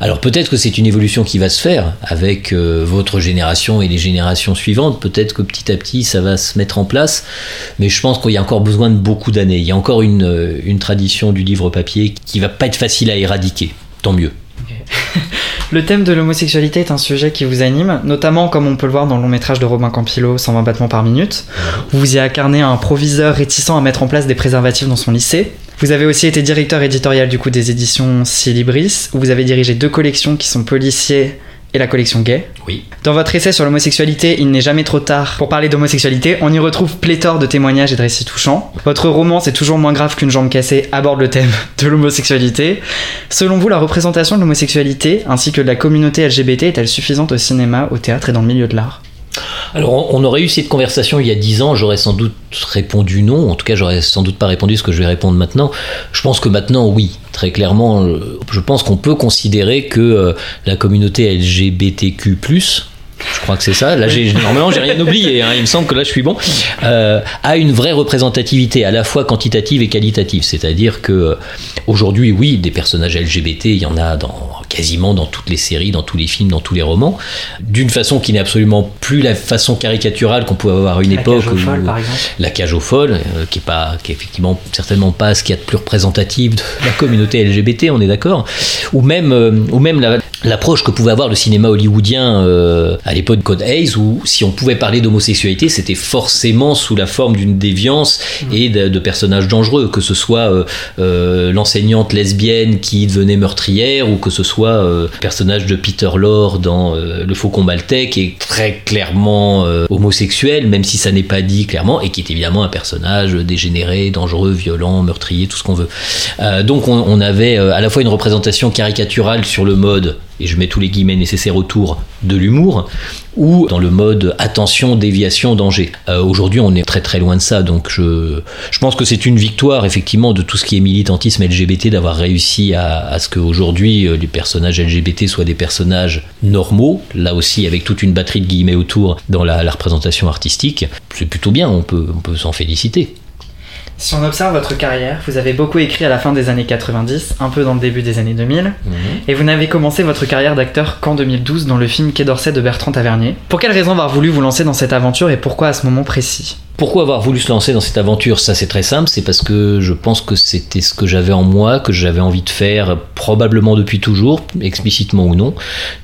Alors peut-être que c'est une évolution qui va se faire avec euh, votre génération et les générations suivantes. Peut-être que petit à petit ça va se mettre en place. Mais je pense qu'il y a encore besoin de beaucoup d'années. Il y a encore une, euh, une, tradition du livre papier qui va pas être facile à éradiquer. Tant mieux. le thème de l'homosexualité est un sujet qui vous anime, notamment comme on peut le voir dans le long métrage de Robin Campillo, 120 battements par minute. Vous y incarnez un proviseur réticent à mettre en place des préservatifs dans son lycée. Vous avez aussi été directeur éditorial du coup des éditions Silibris, où vous avez dirigé deux collections qui sont policiers et la collection gay. Oui. Dans votre essai sur l'homosexualité, Il n'est jamais trop tard pour parler d'homosexualité, on y retrouve pléthore de témoignages et de récits touchants. Votre roman, C'est toujours moins grave qu'une jambe cassée, aborde le thème de l'homosexualité. Selon vous, la représentation de l'homosexualité ainsi que de la communauté LGBT est-elle suffisante au cinéma, au théâtre et dans le milieu de l'art? Alors, on aurait eu cette conversation il y a dix ans, j'aurais sans doute répondu non. En tout cas, j'aurais sans doute pas répondu ce que je vais répondre maintenant. Je pense que maintenant, oui, très clairement, euh, je pense qu'on peut considérer que euh, la communauté LGBTQ+, je crois que c'est ça. Là, j'ai, normalement, j'ai rien oublié. Hein. Il me semble que là, je suis bon. Euh, a une vraie représentativité, à la fois quantitative et qualitative. C'est-à-dire que euh, aujourd'hui, oui, des personnages LGBT, il y en a dans quasiment dans toutes les séries, dans tous les films, dans tous les romans, d'une façon qui n'est absolument plus la façon caricaturale qu'on pouvait avoir à une La époque. cage folles, par exemple. la cage aux folles, euh, qui est pas, qui est effectivement certainement pas ce qu'il y a de plus représentatif de la communauté LGBT, on est d'accord. Ou même, euh, ou même la- l'approche que pouvait avoir le cinéma hollywoodien euh, à l'époque de Code Hayes, où si on pouvait parler d'homosexualité, c'était forcément sous la forme d'une déviance et de, de personnages dangereux, que ce soit euh, euh, l'enseignante lesbienne qui devenait meurtrière, ou que ce soit euh, le personnage de Peter Lorre dans euh, Le Faucon Maltais, qui est très clairement euh, homosexuel, même si ça n'est pas dit clairement, et qui est évidemment un personnage dégénéré, dangereux, violent, meurtrier, tout ce qu'on veut. Euh, donc on, on avait euh, à la fois une représentation caricaturale sur le mode, et je mets tous les guillemets nécessaires autour, de l'humour, ou dans le mode attention, déviation, danger. Euh, Aujourd'hui, on est très très loin de ça, donc je, je pense que c'est une victoire effectivement de tout ce qui est militantisme LGBT d'avoir réussi à, à ce qu'aujourd'hui euh, les personnages LGBT soient des personnages normaux, là aussi avec toute une batterie de guillemets autour dans la, la représentation artistique. C'est plutôt bien, on peut, on peut s'en féliciter. Si on observe votre carrière, vous avez beaucoup écrit à la fin des années 90, un peu dans le début des années 2000, et vous n'avez commencé votre carrière d'acteur qu'en 2012 dans le film Quai d'Orsay de Bertrand Tavernier. Pour quelle raison avoir voulu vous lancer dans cette aventure et pourquoi à ce moment précis? Pourquoi avoir voulu se lancer dans cette aventure? Ça, c'est très simple. C'est parce que je pense que c'était ce que j'avais en moi, que j'avais envie de faire, probablement depuis toujours, explicitement ou non.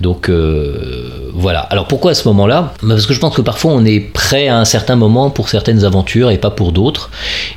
Donc euh, voilà. Alors pourquoi à ce moment-là? Bah, Parce que je pense que parfois on est prêt à un certain moment pour certaines aventures et pas pour d'autres.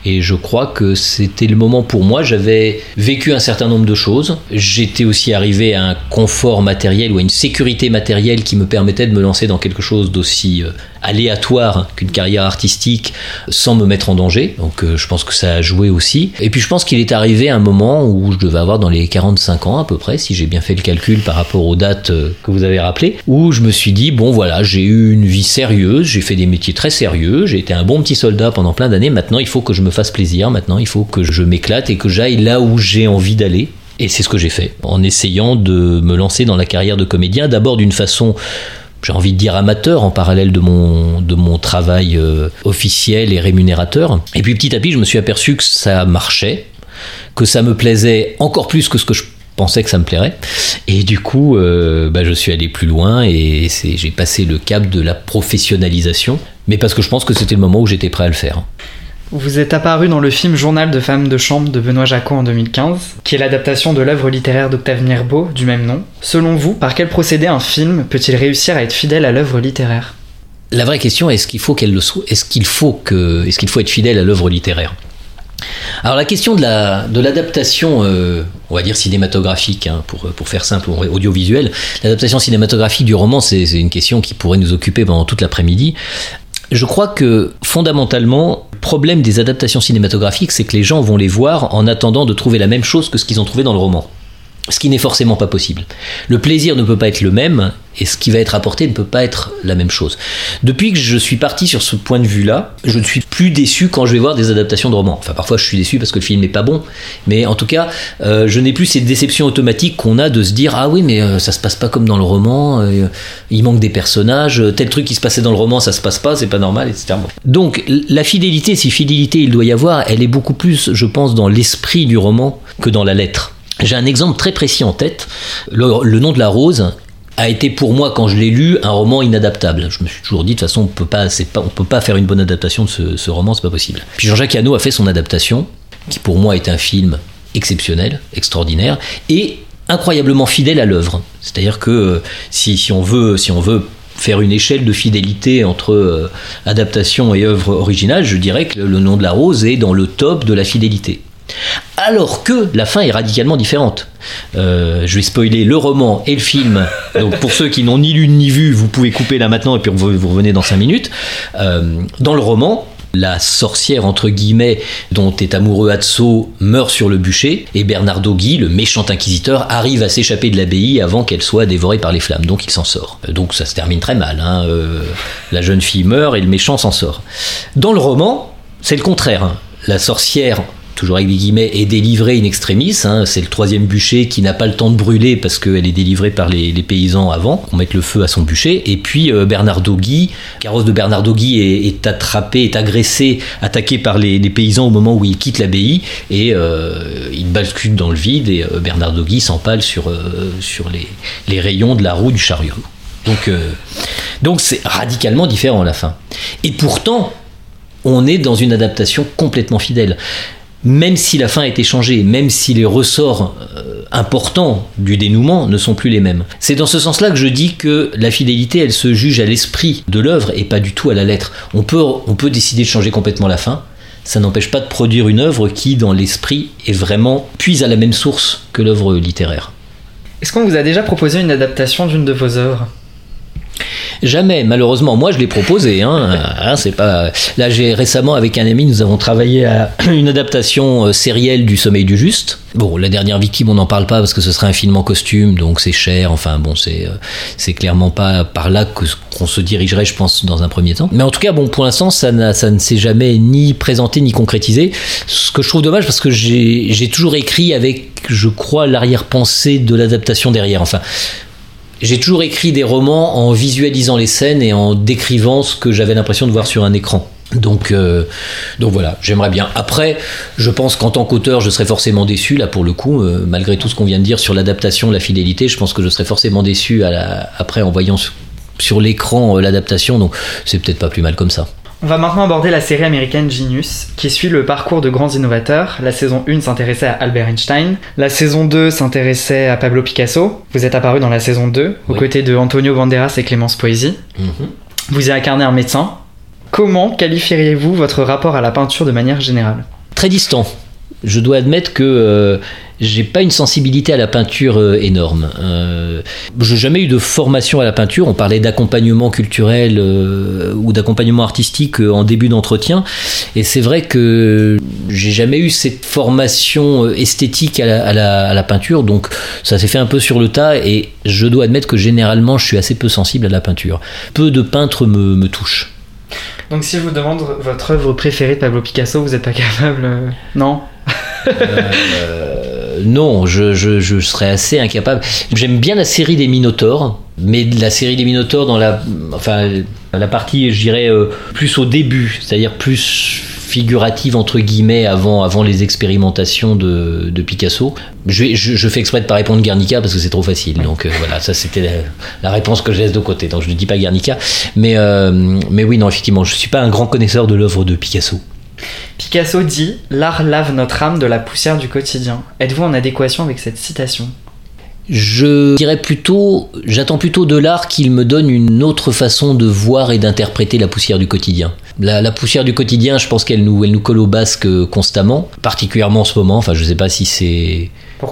Et je crois que c'était le moment pour moi. J'avais vécu un certain nombre de choses. J'étais aussi arrivé à un confort matériel ou à une sécurité matérielle qui me permettait de me lancer dans quelque chose d'aussi euh, aléatoire qu'une carrière artistique sans me mettre en danger. Donc euh, je pense que ça a joué aussi. Et puis je pense qu'il est arrivé un moment où je devais avoir dans les 45 ans à peu près, si j'ai bien fait le calcul par rapport aux dates euh, que vous avez rappelées, où je me suis dit, bon voilà, j'ai eu une vie sérieuse, j'ai fait des métiers très sérieux, j'ai été un bon petit soldat pendant plein d'années, maintenant il faut que je me fasse plaisir, maintenant il faut que je m'éclate et que j'aille là où j'ai envie d'aller. Et c'est ce que j'ai fait, en essayant de me lancer dans la carrière de comédien, d'abord d'une façon j'ai envie de dire amateur en parallèle de mon, de mon travail euh, officiel et rémunérateur. Et puis petit à petit, je me suis aperçu que ça marchait, que ça me plaisait encore plus que ce que je pensais que ça me plairait. Et du coup, euh, bah, je suis allé plus loin et j'ai passé le cap de la professionnalisation, mais parce que je pense que c'était le moment où j'étais prêt à le faire. Vous êtes apparu dans le film Journal de femmes de chambre de Benoît Jacot en 2015, qui est l'adaptation de l'œuvre littéraire d'Octave Mirbeau du même nom. Selon vous, par quel procédé un film peut-il réussir à être fidèle à l'œuvre littéraire? La vraie question est est-ce qu'il faut qu'elle Est-ce qu'il faut que est-ce faut être fidèle à l'œuvre littéraire? Alors la question de la de l'adaptation, euh, on va dire cinématographique, hein, pour pour faire simple, audiovisuelle, l'adaptation cinématographique du roman, c'est une question qui pourrait nous occuper pendant toute l'après-midi. Je crois que fondamentalement, le problème des adaptations cinématographiques, c'est que les gens vont les voir en attendant de trouver la même chose que ce qu'ils ont trouvé dans le roman. Ce qui n'est forcément pas possible. Le plaisir ne peut pas être le même et ce qui va être apporté ne peut pas être la même chose. Depuis que je suis parti sur ce point de vue-là, je ne suis plus déçu quand je vais voir des adaptations de romans. Enfin, parfois je suis déçu parce que le film n'est pas bon, mais en tout cas, euh, je n'ai plus cette déception automatique qu'on a de se dire ah oui mais euh, ça se passe pas comme dans le roman, euh, il manque des personnages, euh, tel truc qui se passait dans le roman ça se passe pas, c'est pas normal, etc. Donc la fidélité, si fidélité il doit y avoir, elle est beaucoup plus, je pense, dans l'esprit du roman que dans la lettre. J'ai un exemple très précis en tête. Le, nom de la rose a été pour moi, quand je l'ai lu, un roman inadaptable. Je me suis toujours dit, de toute façon, on peut peut pas faire une bonne adaptation de ce, ce roman, c'est pas possible. Puis Jean-Jacques Hano a fait son adaptation, qui pour moi est un film exceptionnel, extraordinaire, et incroyablement fidèle à l'œuvre. C'est-à-dire que si, si on veut, si on veut faire une échelle de fidélité entre euh, adaptation et œuvre originale, je dirais que le nom de la rose est dans le top de la fidélité. Alors que la fin est radicalement différente. Euh, je vais spoiler le roman et le film. Donc pour ceux qui n'ont ni lu ni vu, vous pouvez couper là maintenant et puis vous, revenez dans 5 minutes. Euh, dans le roman, la sorcière entre guillemets dont est amoureux Atso meurt sur le bûcher et Bernardo Guy, le méchant inquisiteur, arrive à s'échapper de l'abbaye avant qu'elle soit dévorée par les flammes. Donc il s'en sort. Donc ça se termine très mal. Hein. Euh, la jeune fille meurt et le méchant s'en sort. Dans le roman, c'est le contraire. Hein. La sorcière toujours avec des guillemets, est délivrée in extremis. Hein. c'est le troisième bûcher qui n'a pas le temps de brûler parce qu'elle est délivrée par les, paysans avant qu'on mette le feu à son bûcher. Et puis euh, Bernardo carrosse de Bernardo Guy est, attrapé, est agressé, attaqué par les, paysans au moment où il quitte l'abbaye et euh, il bascule dans le vide et euh, Bernardo Guy s'empale sur, sur les, les, rayons de la roue du chariot. Donc donc c'est radicalement différent à la fin. Et pourtant, on est dans une adaptation complètement fidèle même si la fin a été changée, même si les ressorts euh, importants du dénouement ne sont plus les mêmes. C'est dans ce sens-là que je dis que la fidélité, elle se juge à l'esprit de l'œuvre et pas du tout à la lettre. On peut, on peut décider de changer complètement la fin, ça n'empêche pas de produire une œuvre qui, dans l'esprit, est vraiment puise à la même source que l'œuvre littéraire. Est-ce qu'on vous a déjà proposé une adaptation d'une de vos œuvres? Jamais, malheureusement. Moi, je l'ai proposé. Hein. hein. c'est pas. Là, j'ai récemment avec un ami, nous avons travaillé à une adaptation euh, sérielle du Sommeil du Juste. Bon, la dernière victime, on n'en parle pas parce que ce serait un film en costume, donc c'est cher. Enfin, bon, c'est euh, c'est clairement pas par là qu'on se dirigerait, je pense, dans un premier temps. Mais en tout cas, bon, pour l'instant, ça, ça ne s'est jamais ni présenté ni concrétisé. Ce que je trouve dommage parce que j'ai toujours écrit avec, je crois, l'arrière-pensée de l'adaptation derrière. Enfin, j'ai toujours écrit des romans en visualisant les scènes et en décrivant ce que j'avais l'impression de voir sur un écran. Donc, euh, donc voilà, j'aimerais bien. Après, je pense qu'en tant qu'auteur, je serais forcément déçu, là pour le coup, euh, malgré tout ce qu'on vient de dire sur l'adaptation, la fidélité, je pense que je serais forcément déçu après en voyant sur, l'écran euh, l'adaptation, donc c'est peut-être pas plus mal comme ça. On va maintenant aborder la série américaine Genius, qui suit le parcours de grands innovateurs. La saison 1 s'intéressait à Albert Einstein, la saison 2 s'intéressait à Pablo Picasso. Vous êtes apparu dans la saison 2, aux côtés de Antonio Banderas et Clémence Poésie. Mhm. Vous y incarné un médecin. Comment qualifieriez-vous votre rapport à la peinture de manière générale? Très distant. Je dois admettre que euh, j'ai pas une sensibilité à la peinture euh, énorme. Euh, j'ai jamais eu de formation à la peinture. On parlait d'accompagnement culturel euh, ou d'accompagnement artistique euh, en début d'entretien, et c'est vrai que j'ai jamais eu cette formation esthétique à la, peinture, donc ça s'est fait un peu sur le tas. Et je dois admettre que généralement, je suis assez peu sensible à la peinture. Peu de peintres me touchent. Donc si je vous demande votre œuvre préférée de Pablo Picasso, vous n'êtes pas capable Non? Euh, non, je, je, serais assez incapable. J'aime bien la série des Minotaures, mais la série des Minotaures dans la, enfin, la partie, je dirais, euh, plus au début, c'est-à-dire plus figurative entre guillemets avant, avant les expérimentations de, de Picasso. Je, je, fais exprès de pas répondre Guernica parce que c'est trop facile. Donc euh, voilà, ça c'était la, réponse que je laisse de côté. Donc je ne dis pas Guernica. Mais, mais oui, non, effectivement, je suis pas un grand connaisseur de l'œuvre de Picasso. Picasso dit L'art lave notre âme de la poussière du quotidien. Êtes-vous en adéquation avec cette citation? Je dirais plutôt, j'attends plutôt de l'art qu'il me donne une autre façon de voir et d'interpréter la poussière du quotidien. La, poussière du quotidien, je pense qu'elle nous, elle nous colle au basque constamment, particulièrement en ce moment. Enfin, je ne sais pas si c'est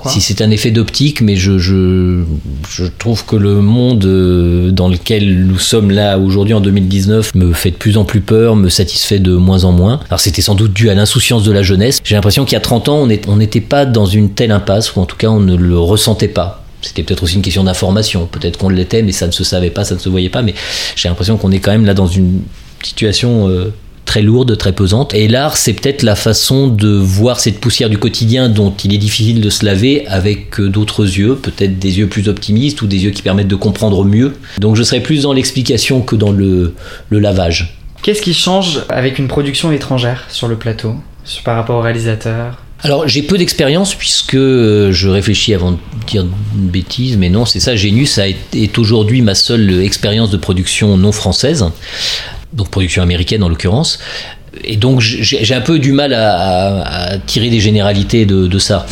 si c'est un effet d'optique, mais je, je, je, trouve que le monde euh, dans lequel nous sommes là aujourd'hui en 2019 me fait de plus en plus peur, me satisfait de moins en moins. Alors c'était sans doute dû à l'insouciance de la jeunesse. J'ai l'impression qu'il y a 30 ans, on n'était pas dans une telle impasse, ou en tout cas on ne le ressentait pas. C'était peut-être aussi une question d'information. Peut-être qu'on l'était, mais ça ne se savait pas, ça ne se voyait pas. Mais j'ai l'impression qu'on est quand même là dans une situation euh, très lourde, très pesante. Et l'art, c'est peut-être la façon de voir cette poussière du quotidien dont il est difficile de se laver avec euh, d'autres yeux, peut-être des yeux plus optimistes ou des yeux qui permettent de comprendre mieux. Donc je serais plus dans l'explication que dans le, le lavage. Qu'est-ce qui change avec une production étrangère sur le plateau par rapport au réalisateur? Alors j'ai peu d'expérience puisque euh, je réfléchis avant de dire une bêtise, mais non, c'est ça, Genius est aujourd'hui ma seule expérience de production non française donc production américaine en l'occurrence. Et donc j'ai un peu du mal à, tirer des généralités de, ça.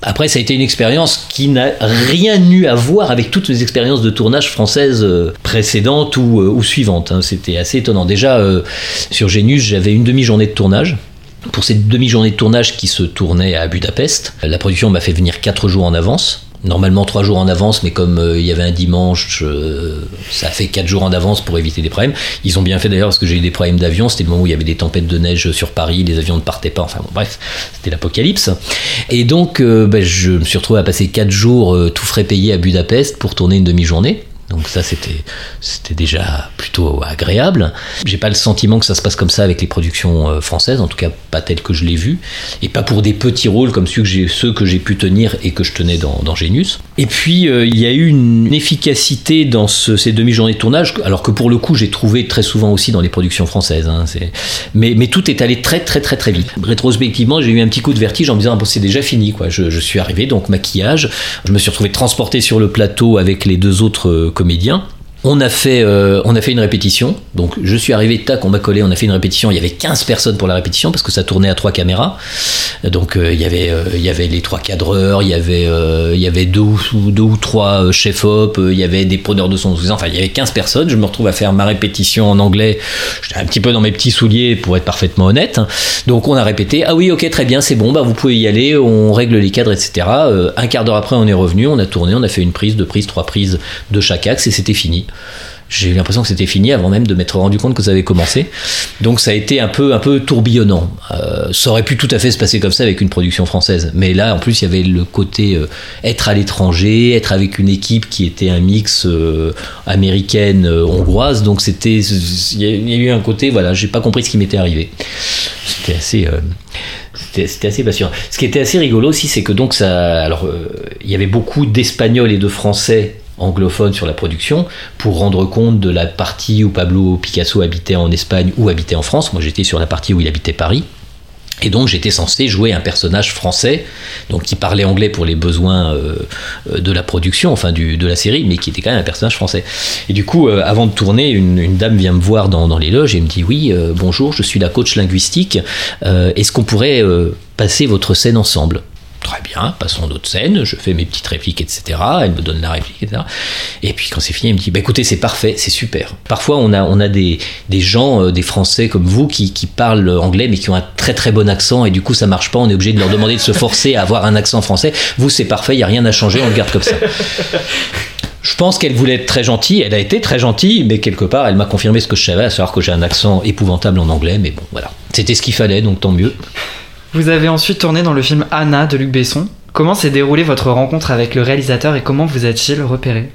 Après, ça a été une expérience qui n'a rien eu à voir avec toutes les expériences de tournage françaises euh, précédentes ou, euh, suivantes. Hein. C'était assez étonnant. Déjà, euh, sur Genius, j'avais une demi-journée de tournage. pour cette demi-journée de tournage qui se tournait à Budapest. La production m'a fait venir quatre jours en avance normalement trois jours en avance, mais comme euh, il y avait un dimanche, euh, ça fait quatre jours en avance pour éviter des problèmes. Ils ont bien fait d'ailleurs parce que j'ai eu des problèmes d'avion. C'était le moment où il y avait des tempêtes de neige sur Paris, les avions ne partaient pas. Enfin bon, bref, c'était l'apocalypse. Et donc, euh, ben, je me suis retrouvé à passer quatre jours tout frais payé à Budapest pour tourner une demi-journée. Donc ça, c'était, c'était déjà plutôt agréable. J'ai pas le sentiment que ça se passe comme ça avec les productions euh, françaises, en tout cas pas tel que je l'ai vu, et pas pour des petits rôles comme ceux que j'ai, ceux que j'ai pu tenir et que je tenais dans, dans Genius. Et puis, euh, il y a eu une efficacité dans ces demi-journées de tournage, alors que pour le coup, j'ai trouvé très souvent aussi dans les productions françaises. Hein, mais, mais tout est allé très très très très vite. Rétrospectivement, j'ai eu un petit coup de vertige en me disant, ah, bon, c'est déjà fini, quoi. Je, je, suis arrivé, donc maquillage, je me suis retrouvé transporté sur le plateau avec les deux autres euh, comédien. On a, fait, euh, on a fait une répétition. Donc je suis arrivé, tac, on m'a collé, on a fait une répétition. Il y avait 15 personnes pour la répétition parce que ça tournait à trois caméras. Donc euh, il, y avait, euh, il y avait les trois cadreurs, il y avait, il y avait deux, ou, deux ou trois chefs-op, il y avait des preneurs de son. Enfin, il y avait 15 personnes. Je me retrouve à faire ma répétition en anglais. J'étais un petit peu dans mes petits souliers pour être parfaitement honnête. Donc on a répété. Ah oui, ok, très bien, c'est bon, bah, vous pouvez y aller. On règle les cadres, etc. un quart d'heure après, on est revenu, on a tourné, on a fait une prise, deux prises, trois prises de chaque axe et c'était fini j'ai eu l'impression que c'était fini avant même de m'être rendu compte que ça avait commencé. Donc ça a été un peu, un peu tourbillonnant. Euh, ça aurait pu tout à fait se passer comme ça avec une production française. Mais là, en plus, il y avait le côté euh, être à l'étranger, être avec une équipe qui était un mix euh, américaine-hongroise. Donc c'était, il y a eu un côté, voilà, j'ai pas compris ce qui m'était arrivé. C'était assez c'était assez passionnant. Ce qui était assez rigolo aussi, c'est que donc ça, alors il y avait beaucoup d'Espagnols et de Français anglophone sur la production pour rendre compte de la partie où Pablo Picasso habitait en Espagne ou habitait en France. Moi j'étais sur la partie où il habitait Paris. Et donc j'étais censé jouer un personnage français, donc qui parlait anglais pour les besoins euh, de la production, enfin de la série, mais qui était quand même un personnage français. Et du coup, euh, avant de tourner, une, dame vient me voir dans, dans, les loges et me dit oui, euh, bonjour, je suis la coach linguistique. Est-ce qu'on pourrait passer votre scène ensemble? Très bien, passons d'autres scènes, je fais mes petites répliques, etc. Elle me donne la réplique, etc. Et puis quand c'est fini, elle me dit, bah écoutez, c'est parfait, c'est super. Parfois, on a, on a des, des gens, euh, des Français comme vous, qui, qui, parlent anglais, mais qui ont un très très bon accent, et du coup, ça marche pas, on est obligé de leur demander de se forcer à avoir un accent français. Vous, c'est parfait, il n'y a rien à changer, on le garde comme ça. Je pense qu'elle voulait être très gentille, elle a été très gentille, mais quelque part, elle m'a confirmé ce que je savais, à savoir que j'ai un accent épouvantable en anglais, mais bon, voilà. C'était ce qu'il fallait, donc tant mieux. Vous avez ensuite tourné dans le film Anna de Luc Besson. Comment s'est déroulée votre rencontre avec le réalisateur et comment vous êtes-il repéré?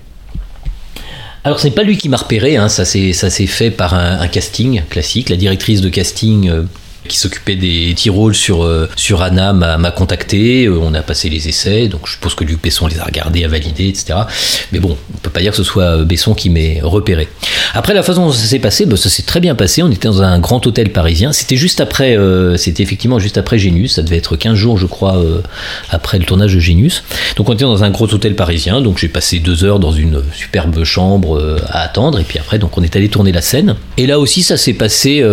Alors c'est pas lui qui m'a repéré, hein. ça s'est fait par un, casting classique. La directrice de casting euh, qui s'occupait des rôles sur, euh, sur Anna m'a contacté. Euh, on a passé les essais, donc je suppose que Luc Besson les a regardés, a validé, etc. Mais bon, on peut pas dire que ce soit euh, Besson qui m'ait repéré. Après, la façon dont ça s'est passé, bah, ça s'est très bien passé. On était dans un grand hôtel parisien. C'était juste après, c'était effectivement juste après Genius. Ça devait être 15 jours, je crois, après le tournage de Genius. Donc on était dans un gros hôtel parisien. Donc j'ai passé deux heures dans une superbe chambre à attendre. Et puis après, donc on est allé tourner la scène. Et là aussi, ça s'est passé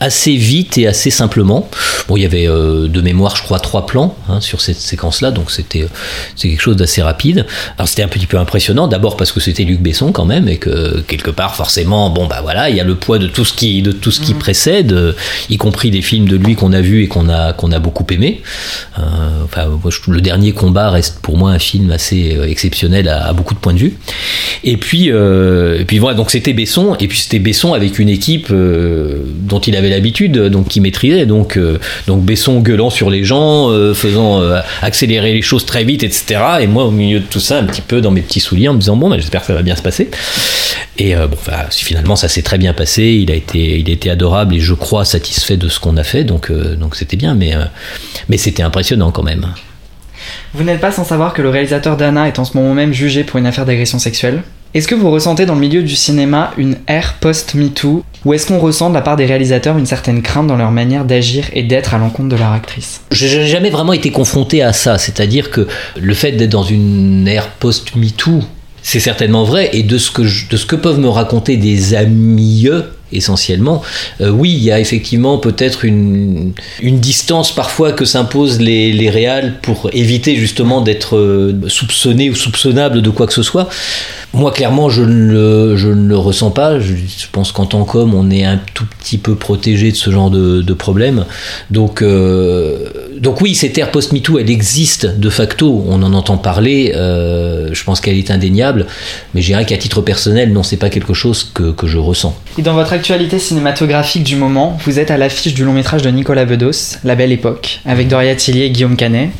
assez vite et assez simplement. Bon, il y avait euh, de mémoire, je crois, trois plans hein, sur cette séquence-là, donc c'était c'est quelque chose d'assez rapide. Alors c'était un petit peu impressionnant, d'abord parce que c'était Luc Besson quand même, et que quelque part, forcément, bon bah voilà, il y a le poids de tout ce qui de tout ce qui mmh. précède, euh, y compris des films de lui qu'on a vus et qu'on a qu'on a beaucoup aimé. Euh, enfin, le dernier combat reste pour moi un film assez exceptionnel à, beaucoup de points de vue. Et puis et puis voilà, donc c'était Besson, et puis c'était Besson avec une équipe dont il avait l'habitude, donc qui donc, euh, donc gueulant sur les gens, euh, faisant euh, accélérer les choses très vite, etc. Et moi, au milieu de tout ça, un petit peu dans mes petits souliers, en me disant bon, bah, j'espère que ça va bien se passer. Et bon, finalement, ça s'est très bien passé. Il a été, il adorable et je crois satisfait de ce qu'on a fait. Donc, donc c'était bien, mais, mais c'était impressionnant quand même. Vous n'êtes pas sans savoir que le réalisateur d'Anna est en ce moment même jugé pour une affaire d'agression sexuelle. Est-ce que vous ressentez dans le milieu du cinéma une ère post-MeToo ou est-ce qu'on ressent de la part des réalisateurs une certaine crainte dans leur manière d'agir et d'être à l'encontre de leur actrice? J'ai jamais vraiment été confronté à ça, c'est-à-dire que le fait d'être dans une ère post-MeToo, c'est certainement vrai, et de ce, que de ce que peuvent me raconter des amis essentiellement. Euh, oui, il y a effectivement peut-être une, une distance parfois que s'imposent les, les réals pour éviter justement d'être euh, soupçonné ou soupçonnable de quoi que ce soit. Moi, clairement, je ne le, ressens pas. Je, pense qu'en tant qu'homme, on est un tout petit peu protégé de ce genre de, problème. Donc, euh, donc oui, cette ère post-MeToo, elle existe de facto. On en entend parler. Euh, je pense qu'elle est indéniable. Mais je dirais qu'à titre personnel, non, c'est pas quelque chose que, que je ressens. Et dans votre actualité cinématographique du moment, vous êtes à l'affiche du long métrage de Nicolas Bedos, La Belle Époque, avec Doria Tillier et Guillaume Canet.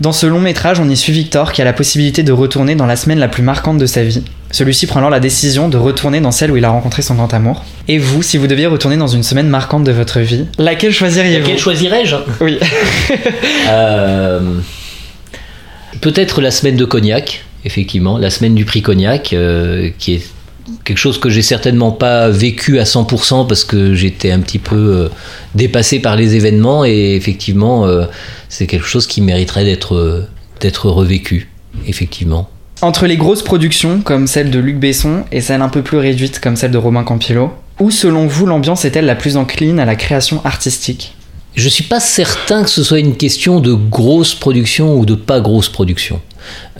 Dans ce long métrage, on y suit Victor qui a la possibilité de retourner dans la semaine la plus marquante de sa vie. Celui-ci prend alors la décision de retourner dans celle où il a rencontré son grand amour. Et vous, si vous deviez retourner dans une semaine marquante de votre vie, laquelle choisiriez-vous? Laquelle choisirais-je? Oui. Euh, Peut-être la semaine de Cognac, effectivement, la semaine du prix Cognac, euh, qui est quelque chose que j'ai certainement pas vécu à 100% parce que j'étais un petit peu euh, dépassé par les événements et effectivement, euh, c'est quelque chose qui mériterait d'être euh, d'être revécu, effectivement. Entre les grosses productions comme celle de Luc Besson et celles un peu plus réduites comme celle de Romain Campillo, où selon vous l'ambiance est-elle la plus encline à la création artistique? Je suis pas certain que ce soit une question de grosse production ou de pas grosse production.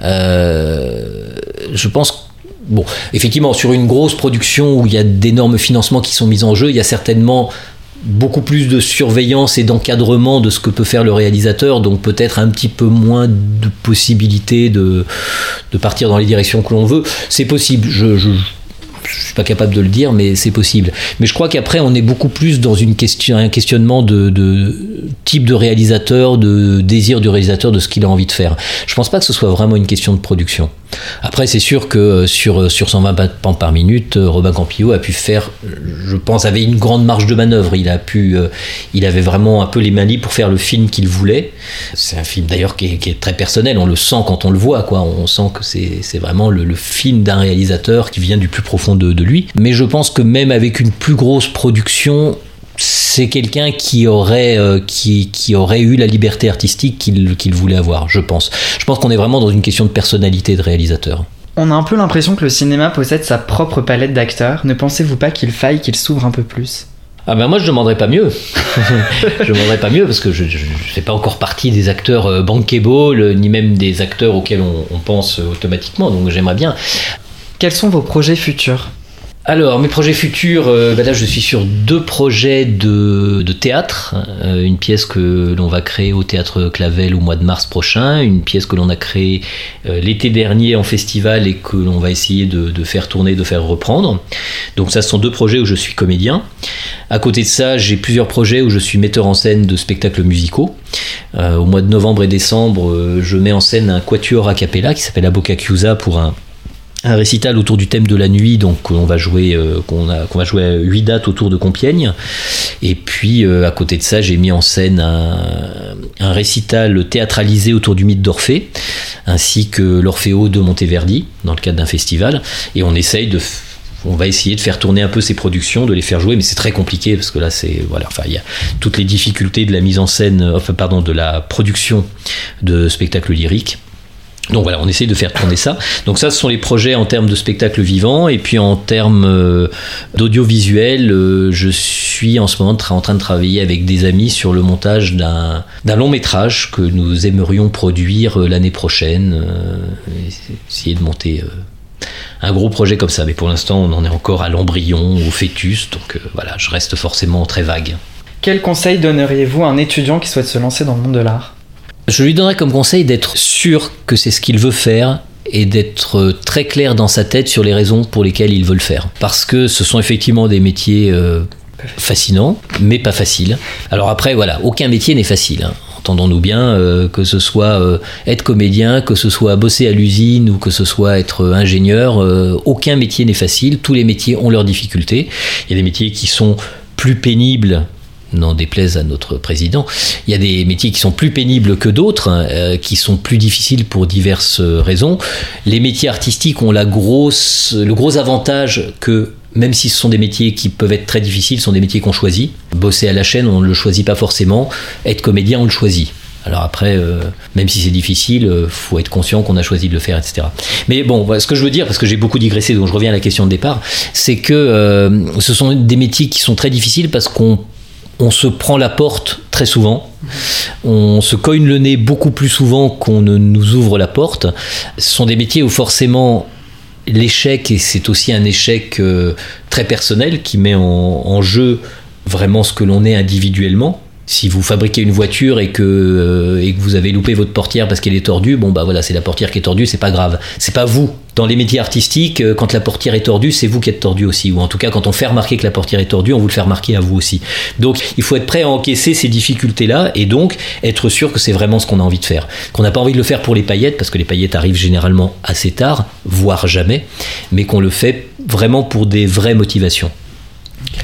Euh, je pense Bon, effectivement, sur une grosse production où il y a d'énormes financements qui sont mis en jeu, il y a certainement beaucoup plus de surveillance et d'encadrement de ce que peut faire le réalisateur, donc peut-être un petit peu moins de possibilités de, partir dans les directions que l'on veut. C'est possible, je, je suis pas capable de le dire, mais c'est possible. Mais je crois qu'après, on est beaucoup plus dans un questionnement de, type de réalisateur, de désir du réalisateur, de ce qu'il a envie de faire. Je pense pas que ce soit vraiment une question de production. Après, c'est sûr que sur, sur 120 pans par minute, Robin Campillo a pu faire, je pense, avait une grande marge de manœuvre. Il a pu, euh, il avait vraiment un peu les mains libres pour faire le film qu'il voulait. C'est un film d'ailleurs qui, est très personnel. On le sent quand on le voit, quoi. On sent que c'est vraiment le, film d'un réalisateur qui vient du plus profond de, lui. Mais je pense que même avec une plus grosse production, c'est quelqu'un qui aurait euh, qui, aurait eu la liberté artistique qu'il qu voulait avoir, je pense. Je pense qu'on est vraiment dans une question de personnalité de réalisateur. On a un peu l'impression que le cinéma possède sa propre palette d'acteurs. Ne pensez-vous pas qu'il faille qu'il s'ouvre un peu plus? Ah ben moi je demanderais pas mieux. je demanderais pas mieux parce que je ne fais pas encore partie des acteurs euh, bankable ni même des acteurs auxquels on, on pense automatiquement. Donc j'aimerais bien. Quels sont vos projets futurs? Alors, mes projets futurs, euh, ben là je suis sur deux projets de, de théâtre. Euh, une pièce que l'on va créer au théâtre Clavel au mois de mars prochain, une pièce que l'on a créée euh, l'été dernier en festival et que l'on va essayer de, de, faire tourner, de faire reprendre. Donc, ça, ce sont deux projets où je suis comédien. À côté de ça, j'ai plusieurs projets où je suis metteur en scène de spectacles musicaux. au mois de novembre et décembre, je mets en scène un quatuor a cappella qui s'appelle Aboca Chiusa pour un un récital autour du thème de la nuit, donc on va jouer, euh, qu'on qu va jouer à 8 dates autour de Compiègne. Et puis euh, à côté de ça, j'ai mis en scène un, récital théâtralisé autour du mythe d'Orphée, ainsi que l'Orphéo de Monteverdi, dans le cadre d'un festival. Et on essaye de on va essayer de faire tourner un peu ces productions, de les faire jouer, mais c'est très compliqué parce que là, c'est voilà, enfin, il y a toutes les difficultés de la mise en scène, pardon, de la production de spectacles lyriques. Donc voilà, on essaye de faire tourner ça. Donc ça, ce sont les projets en termes de spectacle vivant. Et puis en termes euh, d'audiovisuel, euh, je suis en ce moment en train de travailler avec des amis sur le montage d'un long métrage que nous aimerions produire euh, l'année prochaine. Essayer de monter un gros projet comme ça. Mais pour l'instant, on en est encore à l'embryon, au fœtus. Donc voilà, je reste forcément très vague. Quel conseil donneriez-vous à un étudiant qui souhaite se lancer dans le monde de l'art? Je lui donnerais comme conseil d'être sûr que c'est ce qu'il veut faire et d'être très clair dans sa tête sur les raisons pour lesquelles il veut le faire. Parce que ce sont effectivement des métiers euh, fascinants, mais pas faciles. Alors après, voilà, aucun métier n'est facile. Hein. Entendons-nous bien, euh, que ce soit euh, être comédien, que ce soit bosser à l'usine ou que ce soit être ingénieur, euh, aucun métier n'est facile. Tous les métiers ont leurs difficultés. Il y a des métiers qui sont plus pénibles n'en déplaise à notre président, il y a des métiers qui sont plus pénibles que d'autres, euh, qui sont plus difficiles pour diverses raisons. Les métiers artistiques ont le gros avantage que même si ce sont des métiers qui peuvent être très difficiles, ce sont des métiers qu'on choisit. Bosser à la chaîne, on ne le choisit pas forcément. Être comédien, on le choisit. Alors après, euh, même si c'est difficile, euh, faut être conscient qu'on a choisi de le faire, etc. Mais bon, ce que je veux dire, parce que j'ai beaucoup digressé, donc je reviens à la question de départ, c'est que euh, ce sont des métiers qui sont très difficiles parce qu'on on se prend la porte très souvent, on se cogne le nez beaucoup plus souvent qu'on ne nous ouvre la porte. Ce sont des métiers où forcément l'échec, et c'est aussi un échec euh, très personnel qui met en, jeu vraiment ce que l'on est individuellement. Si vous fabriquez une voiture et que, euh, et que vous avez loupé votre portière parce qu'elle est tordue, bon bah voilà, c'est la portière qui est tordue, c'est pas grave. C'est pas vous. Dans les métiers artistiques, euh, quand la portière est tordue, c'est vous qui êtes tordu aussi. Ou en tout cas, quand on fait remarquer que la portière est tordue, on vous le fait remarquer à vous aussi. Donc il faut être prêt à encaisser ces difficultés-là et donc être sûr que c'est vraiment ce qu'on a envie de faire. Qu'on n'a pas envie de le faire pour les paillettes, parce que les paillettes arrivent généralement assez tard, voire jamais, mais qu'on le fait vraiment pour des vraies motivations.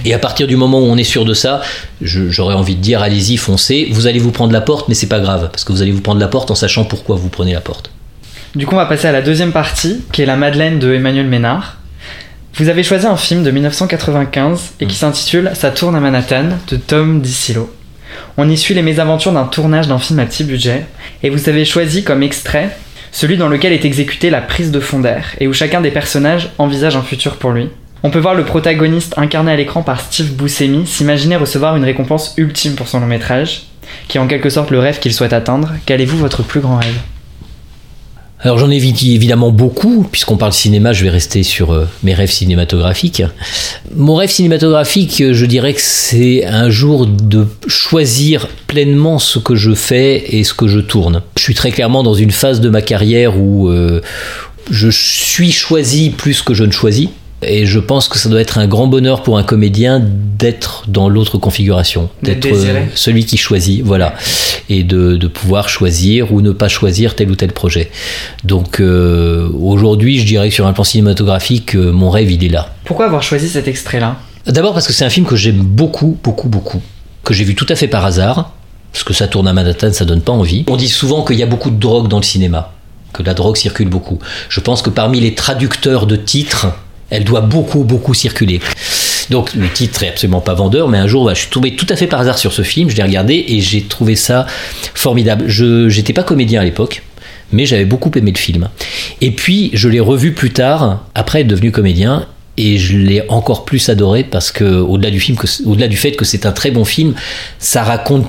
Et à partir du moment où on est sûr de ça, j'aurais envie de dire allez-y, foncez. Vous allez vous prendre la porte, mais c'est pas grave, parce que vous allez vous prendre la porte en sachant pourquoi vous prenez la porte. Du coup, on va passer à la deuxième partie, qui est La Madeleine de Emmanuel Ménard. Vous avez choisi un film de 1995 et qui s'intitule Ça tourne à Manhattan de Tom DiCillo. On y suit les mésaventures d'un tournage d'un film à petit budget et vous avez choisi comme extrait celui dans lequel est exécutée la prise de fond d'air et où chacun des personnages envisage un futur pour lui. On peut voir le protagoniste incarné à l'écran par Steve Buscemi s'imaginer recevoir une récompense ultime pour son long métrage, qui est en quelque sorte le rêve qu'il souhaite atteindre. Quel est vous votre plus grand rêve? Alors j'en ai évidemment beaucoup, puisqu'on parle cinéma, je vais rester sur euh, mes rêves cinématographiques. Mon rêve cinématographique, euh, je dirais que c'est un jour de choisir pleinement ce que je fais et ce que je tourne. Je suis très clairement dans une phase de ma carrière où euh, je suis choisi plus que je ne choisis. Et je pense que ça doit être un grand bonheur pour un comédien d'être dans l'autre configuration, D'être euh, celui qui choisit, voilà, et de, de pouvoir choisir ou ne pas choisir tel ou tel projet. Donc euh, aujourd'hui, je dirais que sur un plan cinématographique, euh, mon rêve, il est là. Pourquoi avoir choisi cet extrait-là? D'abord parce que c'est un film que j'aime beaucoup, beaucoup, beaucoup, que j'ai vu tout à fait par hasard, parce que ça tourne à Manhattan, ça donne pas envie. On dit souvent qu'il y a beaucoup de drogue dans le cinéma, que la drogue circule beaucoup. Je pense que parmi les traducteurs de titres, elle doit beaucoup, beaucoup circuler. Donc le titre est absolument pas vendeur, mais un jour, bah, je suis tombé tout à fait par hasard sur ce film, je l'ai regardé et j'ai trouvé ça formidable. Je j'étais pas comédien à l'époque, mais j'avais beaucoup aimé le film. Et puis je l'ai revu plus tard, après être devenu comédien, et je l'ai encore plus adoré parce que au-delà du film, au-delà du fait que c'est un très bon film, ça raconte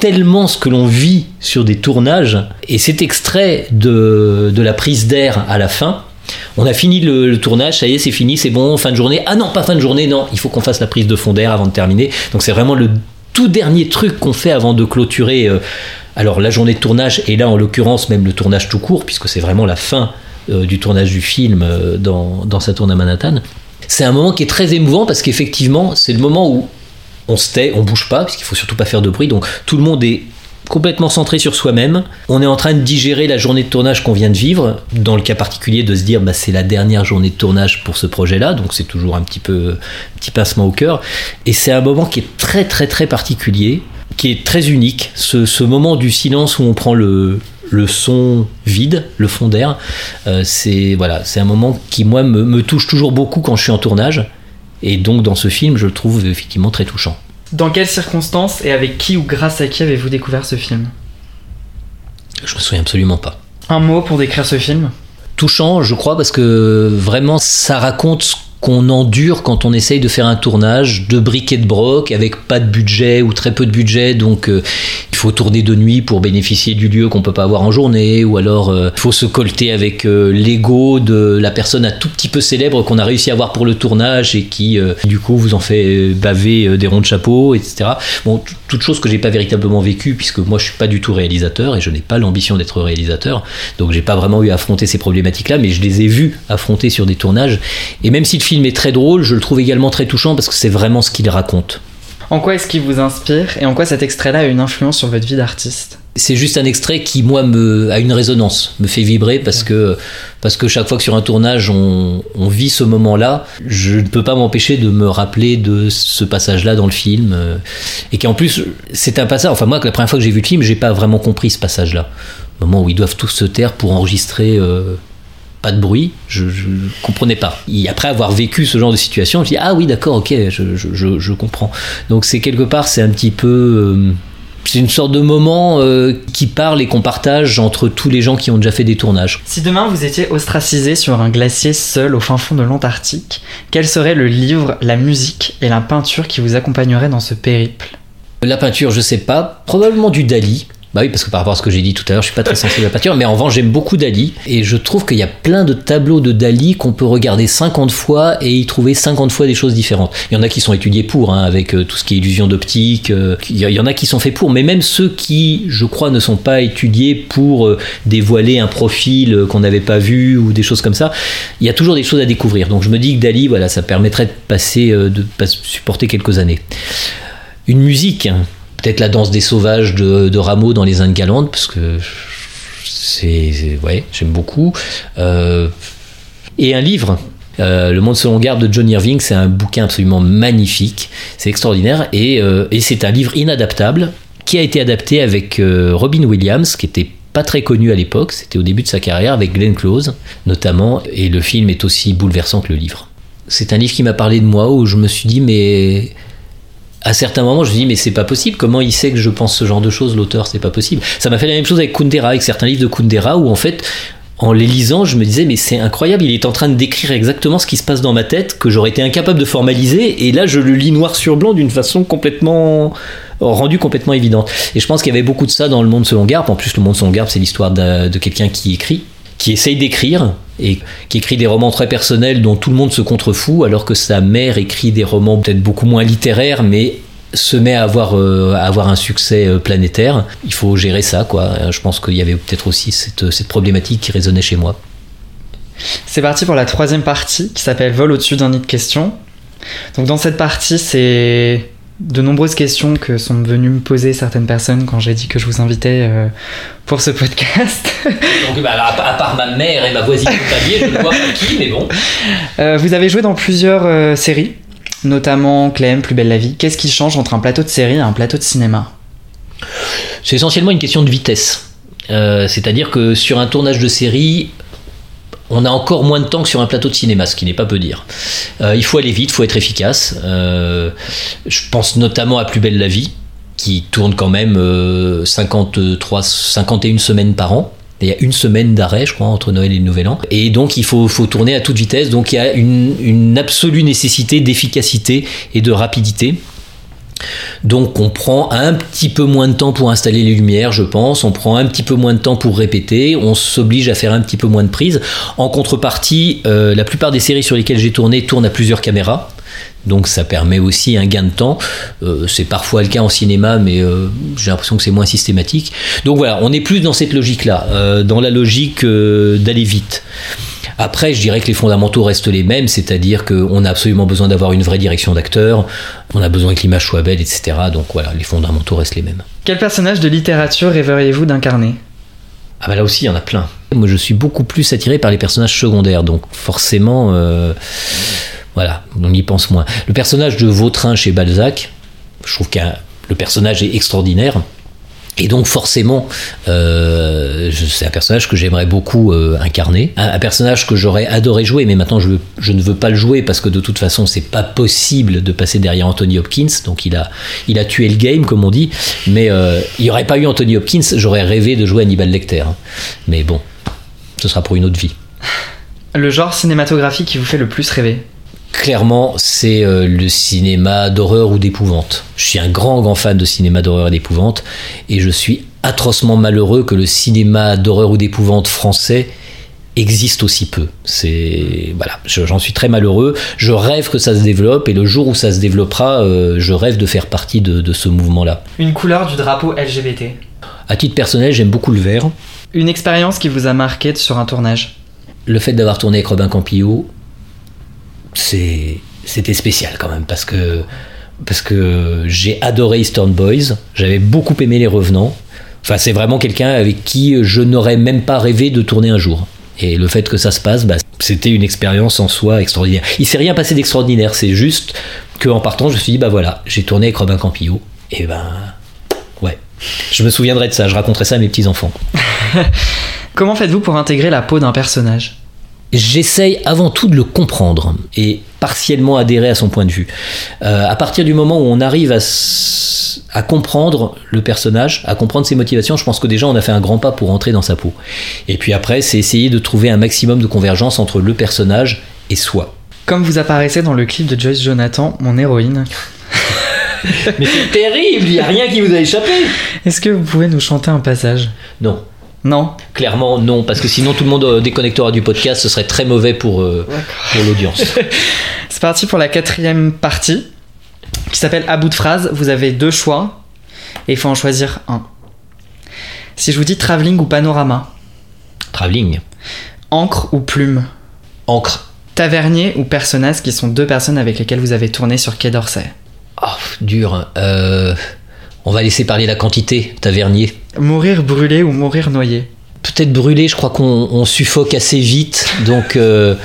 tellement ce que l'on vit sur des tournages. Et cet extrait de, de la prise d'air à la fin, on a fini le, tournage, ça y est, c'est fini, c'est bon, fin de journée. Ah non, pas fin de journée, non, il faut qu'on fasse la prise de fond d'air avant de terminer. Donc c'est vraiment le tout dernier truc qu'on fait avant de clôturer. euh, alors la journée de tournage, et là en l'occurrence même le tournage tout court, puisque c'est vraiment la fin euh, du tournage du film euh, dans, dans sa tourne à Manhattan. C'est un moment qui est très émouvant parce qu'effectivement, c'est le moment où on se tait, on bouge pas, puisqu'il faut surtout pas faire de bruit, donc tout le monde est complètement centré sur soi-même. On est en train de digérer la journée de tournage qu'on vient de vivre, dans le cas particulier de se dire bah, c'est la dernière journée de tournage pour ce projet-là, donc c'est toujours un petit peu un petit pincement au cœur. Et c'est un moment qui est très très très particulier, qui est très unique, ce, moment du silence où on prend le, son vide, le fond d'air. Euh, c'est voilà, c'est un moment qui moi me touche toujours beaucoup quand je suis en tournage. Et donc dans ce film, je le trouve effectivement très touchant. Dans quelles circonstances et avec qui ou grâce à qui avez-vous découvert ce film? Je me souviens absolument pas. Un mot pour décrire ce film? Touchant, je crois, parce que vraiment, ça raconte ce qu'on endure quand on essaye de faire un tournage de briques et de broc avec pas de budget ou très peu de budget. Donc euh, faut tourner de nuit pour bénéficier du lieu qu'on peut pas avoir en journée ou alors euh, il faut se colter avec euh, l'ego de la personne un tout petit peu célèbre qu'on a réussi à avoir pour le tournage et qui euh, du coup vous en fait baver des ronds de chapeau etc bon toute chose que j'ai pas véritablement vécu puisque moi je suis pas du tout réalisateur et je n'ai pas l'ambition d'être réalisateur. Donc j'ai pas vraiment eu à affronter ces problématiques là mais je les ai vues affronter sur des tournages. Et même si le film est très drôle je le trouve également très touchant parce que c'est vraiment ce qu'il raconte En quoi est-ce qu'il vous inspire et en quoi cet extrait-là a une influence sur votre vie d'artiste? C'est juste un extrait qui moi me a une résonance me fait vibrer parce que parce que chaque fois que sur un tournage on, on vit ce moment là je ne peux pas m'empêcher de me rappeler de ce passage là dans le film euh, et qui en plus c'est un passage enfin moi la première fois que j'ai vu le film j'ai pas vraiment compris ce passage là le moment où ils doivent tous se taire pour enregistrer euh, pas de bruit, je, je comprenais pas. Et après avoir vécu ce genre de situation, je dis ah oui d'accord ok, je, je, je, je comprends. Donc c'est quelque part c'est un petit peu euh, c'est une sorte de moment euh, qui parle et qu'on partage entre tous les gens qui ont déjà fait des tournages. Si demain vous étiez ostracisé sur un glacier seul au fin fond de l'Antarctique, quel serait le livre, la musique et la peinture qui vous accompagneraient dans ce périple? La peinture, je sais pas, probablement du Dali. Bah oui, parce que par rapport à ce que j'ai dit tout à l'heure, je suis pas très sensible à la peinture, mais en revanche, j'aime beaucoup Dali. Et je trouve qu'il y a plein de tableaux de Dali qu'on peut regarder 50 fois et y trouver 50 fois des choses différentes. Il y en a qui sont étudiés pour, hein, avec euh, tout ce qui est illusion d'optique. euh, il y en a qui sont faits pour, mais même ceux qui, je crois, ne sont pas étudiés pour euh, dévoiler un profil qu'on n'avait pas vu ou des choses comme ça, il y a toujours des choses à découvrir. Donc je me dis que Dali, voilà, ça permettrait de passer, de supporter quelques années. Une musique, hein, peut-être la danse des sauvages de, Rameau dans les Indes galantes, parce que c'est, ouais, j'aime beaucoup. Euh, et un livre. euh, le Monde selon garde de John Irving, c'est un bouquin absolument magnifique, c'est extraordinaire et, euh, c'est un livre inadaptable qui a été adapté avec Robin Williams, qui était pas très connu à l'époque, c'était au début de sa carrière avec Glenn Close notamment, et le film est aussi bouleversant que le livre. C'est un livre qui m'a parlé de moi où je me suis dit mais à certains moments, je me dis mais c'est pas possible. Comment il sait que je pense ce genre de choses, l'auteur? C'est pas possible. Ça m'a fait la même chose avec Kundera, avec certains livres de Kundera, où en fait, en les lisant, je me disais mais c'est incroyable. Il est en train de décrire exactement ce qui se passe dans ma tête que j'aurais été incapable de formaliser, et là je le lis noir sur blanc d'une façon complètement rendue complètement évidente. Et je pense qu'il y avait beaucoup de ça dans le monde selon Garp. En plus, le monde selon Garp, c'est l'histoire d'un- de quelqu'un qui écrit, qui essaye d'écrire et qui écrit des romans très personnels dont tout le monde se contrefout, alors que sa mère écrit des romans peut-être beaucoup moins littéraires, mais se met à avoir, euh, un succès euh, planétaire. Il faut gérer ça, quoi. Euh, Je pense qu'il y avait peut-être aussi cette, cette problématique qui résonnait chez moi. C'est parti pour la troisième partie qui s'appelle Vol au-dessus d'un nid de questions. Donc dans cette partie, c'est de nombreuses questions que sont venues me poser certaines personnes quand j'ai dit que je vous invitais euh, pour ce podcast. Donc, bah, à, part ma mère et ma voisine palier, je ne vois pas qui, mais bon. Euh, vous avez joué dans plusieurs euh, séries, notamment Clem, Plus belle la vie. Qu'est-ce qui change entre un plateau de série et un plateau de cinéma? C'est essentiellement une question de vitesse. C'est-à-dire que sur un tournage de série, on a encore moins de temps que sur un plateau de cinéma, ce qui n'est pas peu dire. Euh, il faut aller vite, il faut être efficace. Euh, je pense notamment à Plus belle la vie, qui tourne quand même euh, 53, 51 semaines par an. Il y a une semaine d'arrêt, je crois, entre Noël et le Nouvel An. Et donc, il faut, faut tourner à toute vitesse. Donc, il y a une absolue nécessité d'efficacité et de rapidité. Donc on prend un petit peu moins de temps pour installer les lumières, je pense, on prend un petit peu moins de temps pour répéter, on s'oblige à faire un petit peu moins de prises. En contrepartie, euh, la plupart des séries sur lesquelles j'ai tourné tournent à plusieurs caméras. Donc ça permet aussi un gain de temps. Euh, c'est parfois le cas en cinéma, mais euh, j'ai l'impression que c'est moins systématique. Donc voilà, on est plus dans cette logique-là, dans la logique d'aller vite. Après, je dirais que les fondamentaux restent les mêmes, c'est-à-dire qu'on a absolument besoin d'avoir une vraie direction d'acteur, on a besoin que l'image soit belle, etc. Donc voilà, les fondamentaux restent les mêmes. Quel personnage de littérature rêveriez-vous d'incarner? Ah bah là aussi, il y en a plein. Moi, je suis beaucoup plus attiré par les personnages secondaires, donc forcément, euh, voilà, on y pense moins. Le personnage de Vautrin chez Balzac, je trouve que le personnage est extraordinaire. Et donc forcément, euh, c'est un personnage que j'aimerais beaucoup euh, incarner, un, personnage que j'aurais adoré jouer, mais maintenant je, ne veux pas le jouer parce que de toute façon c'est pas possible de passer derrière Anthony Hopkins, donc il a, il a tué le game comme on dit. Mais euh, il n'y aurait pas eu Anthony Hopkins, j'aurais rêvé de jouer Hannibal Lecter. hein. Mais bon, ce sera pour une autre vie. Le genre cinématographique qui vous fait le plus rêver? Clairement, c'est euh, le cinéma d'horreur ou d'épouvante. Je suis un grand, grand fan de cinéma d'horreur et d'épouvante, et je suis atrocement malheureux que le cinéma d'horreur ou d'épouvante français existe aussi peu. C'est voilà, je- j'en suis très malheureux. Je rêve que ça se développe, et le jour où ça se développera, euh, je rêve de faire partie de, de ce mouvement-là. Une couleur du drapeau LGBT À titre personnel, j'aime beaucoup le vert. Une expérience qui vous a marqué sur un tournage? Le fait d'avoir tourné avec Robin Campillo, c'était spécial quand même parce que parce que j'ai adoré Eastern Boys, j'avais beaucoup aimé Les Revenants. Enfin, c'est vraiment quelqu'un avec qui je n'aurais même pas rêvé de tourner un jour. Et le fait que ça se passe, bah, c'était une expérience en soi extraordinaire. Il s'est rien passé d'extraordinaire, c'est juste qu'en partant, je me suis dit, bah voilà, j'ai tourné avec Robin Campillo. Et ben, ouais. Je me souviendrai de ça, je raconterai ça à mes petits-enfants. Comment faites-vous pour intégrer la peau d'un personnage? J'essaye avant tout de le comprendre et partiellement adhérer à son point de vue. Euh, à partir du moment où on arrive à, à, comprendre le personnage, à comprendre ses motivations, je pense que déjà on a fait un grand pas pour entrer dans sa peau. Et puis après, c'est essayer de trouver un maximum de convergence entre le personnage et soi. Comme vous apparaissez dans le clip de Joyce Jonathan, mon héroïne. Mais c'est terrible, il n'y a rien qui vous a échappé. Est-ce que vous pouvez nous chanter un passage? Non. Non Clairement, non, parce que sinon tout le monde euh, déconnectera du podcast, ce serait très mauvais pour, euh, pour l'audience. C'est parti pour la quatrième partie, qui s'appelle À bout de phrase. Vous avez deux choix, et il faut en choisir un. Si je vous dis travelling ou panorama Travelling. Encre ou plume? Encre. Tavernier ou Personnaz, qui sont deux personnes avec lesquelles vous avez tourné sur Quai d'Orsay? Oh, dur. Euh, on va laisser parler la quantité, Tavernier. Mourir brûlé ou mourir noyé Peut-être brûlé, je crois qu'on suffoque assez vite, donc, euh,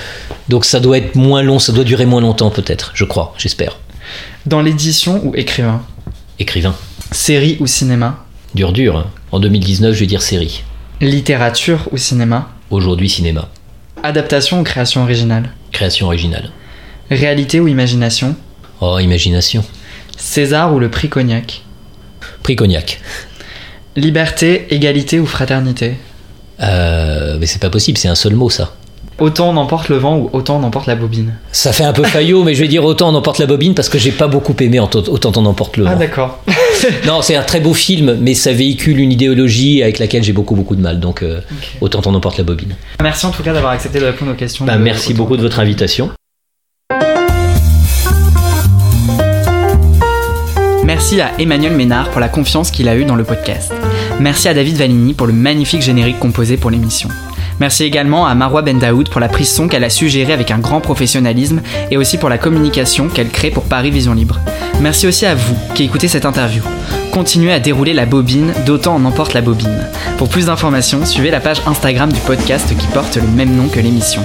donc ça doit être moins long, ça doit durer moins longtemps peut-être, je crois, j'espère. Dans l'édition ou écrivain? Écrivain. Série ou cinéma? Dur dur, hein. en 2019 je vais dire série. Littérature ou cinéma? Aujourd'hui cinéma. Adaptation ou création originale? Création originale. Réalité ou imagination? Oh, imagination. César ou le prix Cognac? Prix Cognac. Liberté, égalité ou fraternité euh, Mais c'est pas possible, c'est un seul mot ça. Autant on emporte le vent ou autant on emporte la bobine Ça fait un peu faillot, mais je vais dire autant on emporte la bobine parce que j'ai pas beaucoup aimé autant on emporte le vent. Ah d'accord. non, c'est un très beau film, mais ça véhicule une idéologie avec laquelle j'ai beaucoup beaucoup de mal, donc euh, okay. autant on emporte la bobine. Merci en tout cas d'avoir accepté de répondre aux questions. Bah, merci beaucoup de votre invitation. Merci à Emmanuel Ménard pour la confiance qu'il a eue dans le podcast. Merci à David Valigny pour le magnifique générique composé pour l'émission. Merci également à Marwa Bendaoud pour la prise son qu'elle a su gérer avec un grand professionnalisme et aussi pour la communication qu'elle crée pour Paris Vision Libre. Merci aussi à vous qui écoutez cette interview. Continuez à dérouler la bobine, d'autant en emporte la bobine. Pour plus d'informations, suivez la page Instagram du podcast qui porte le même nom que l'émission.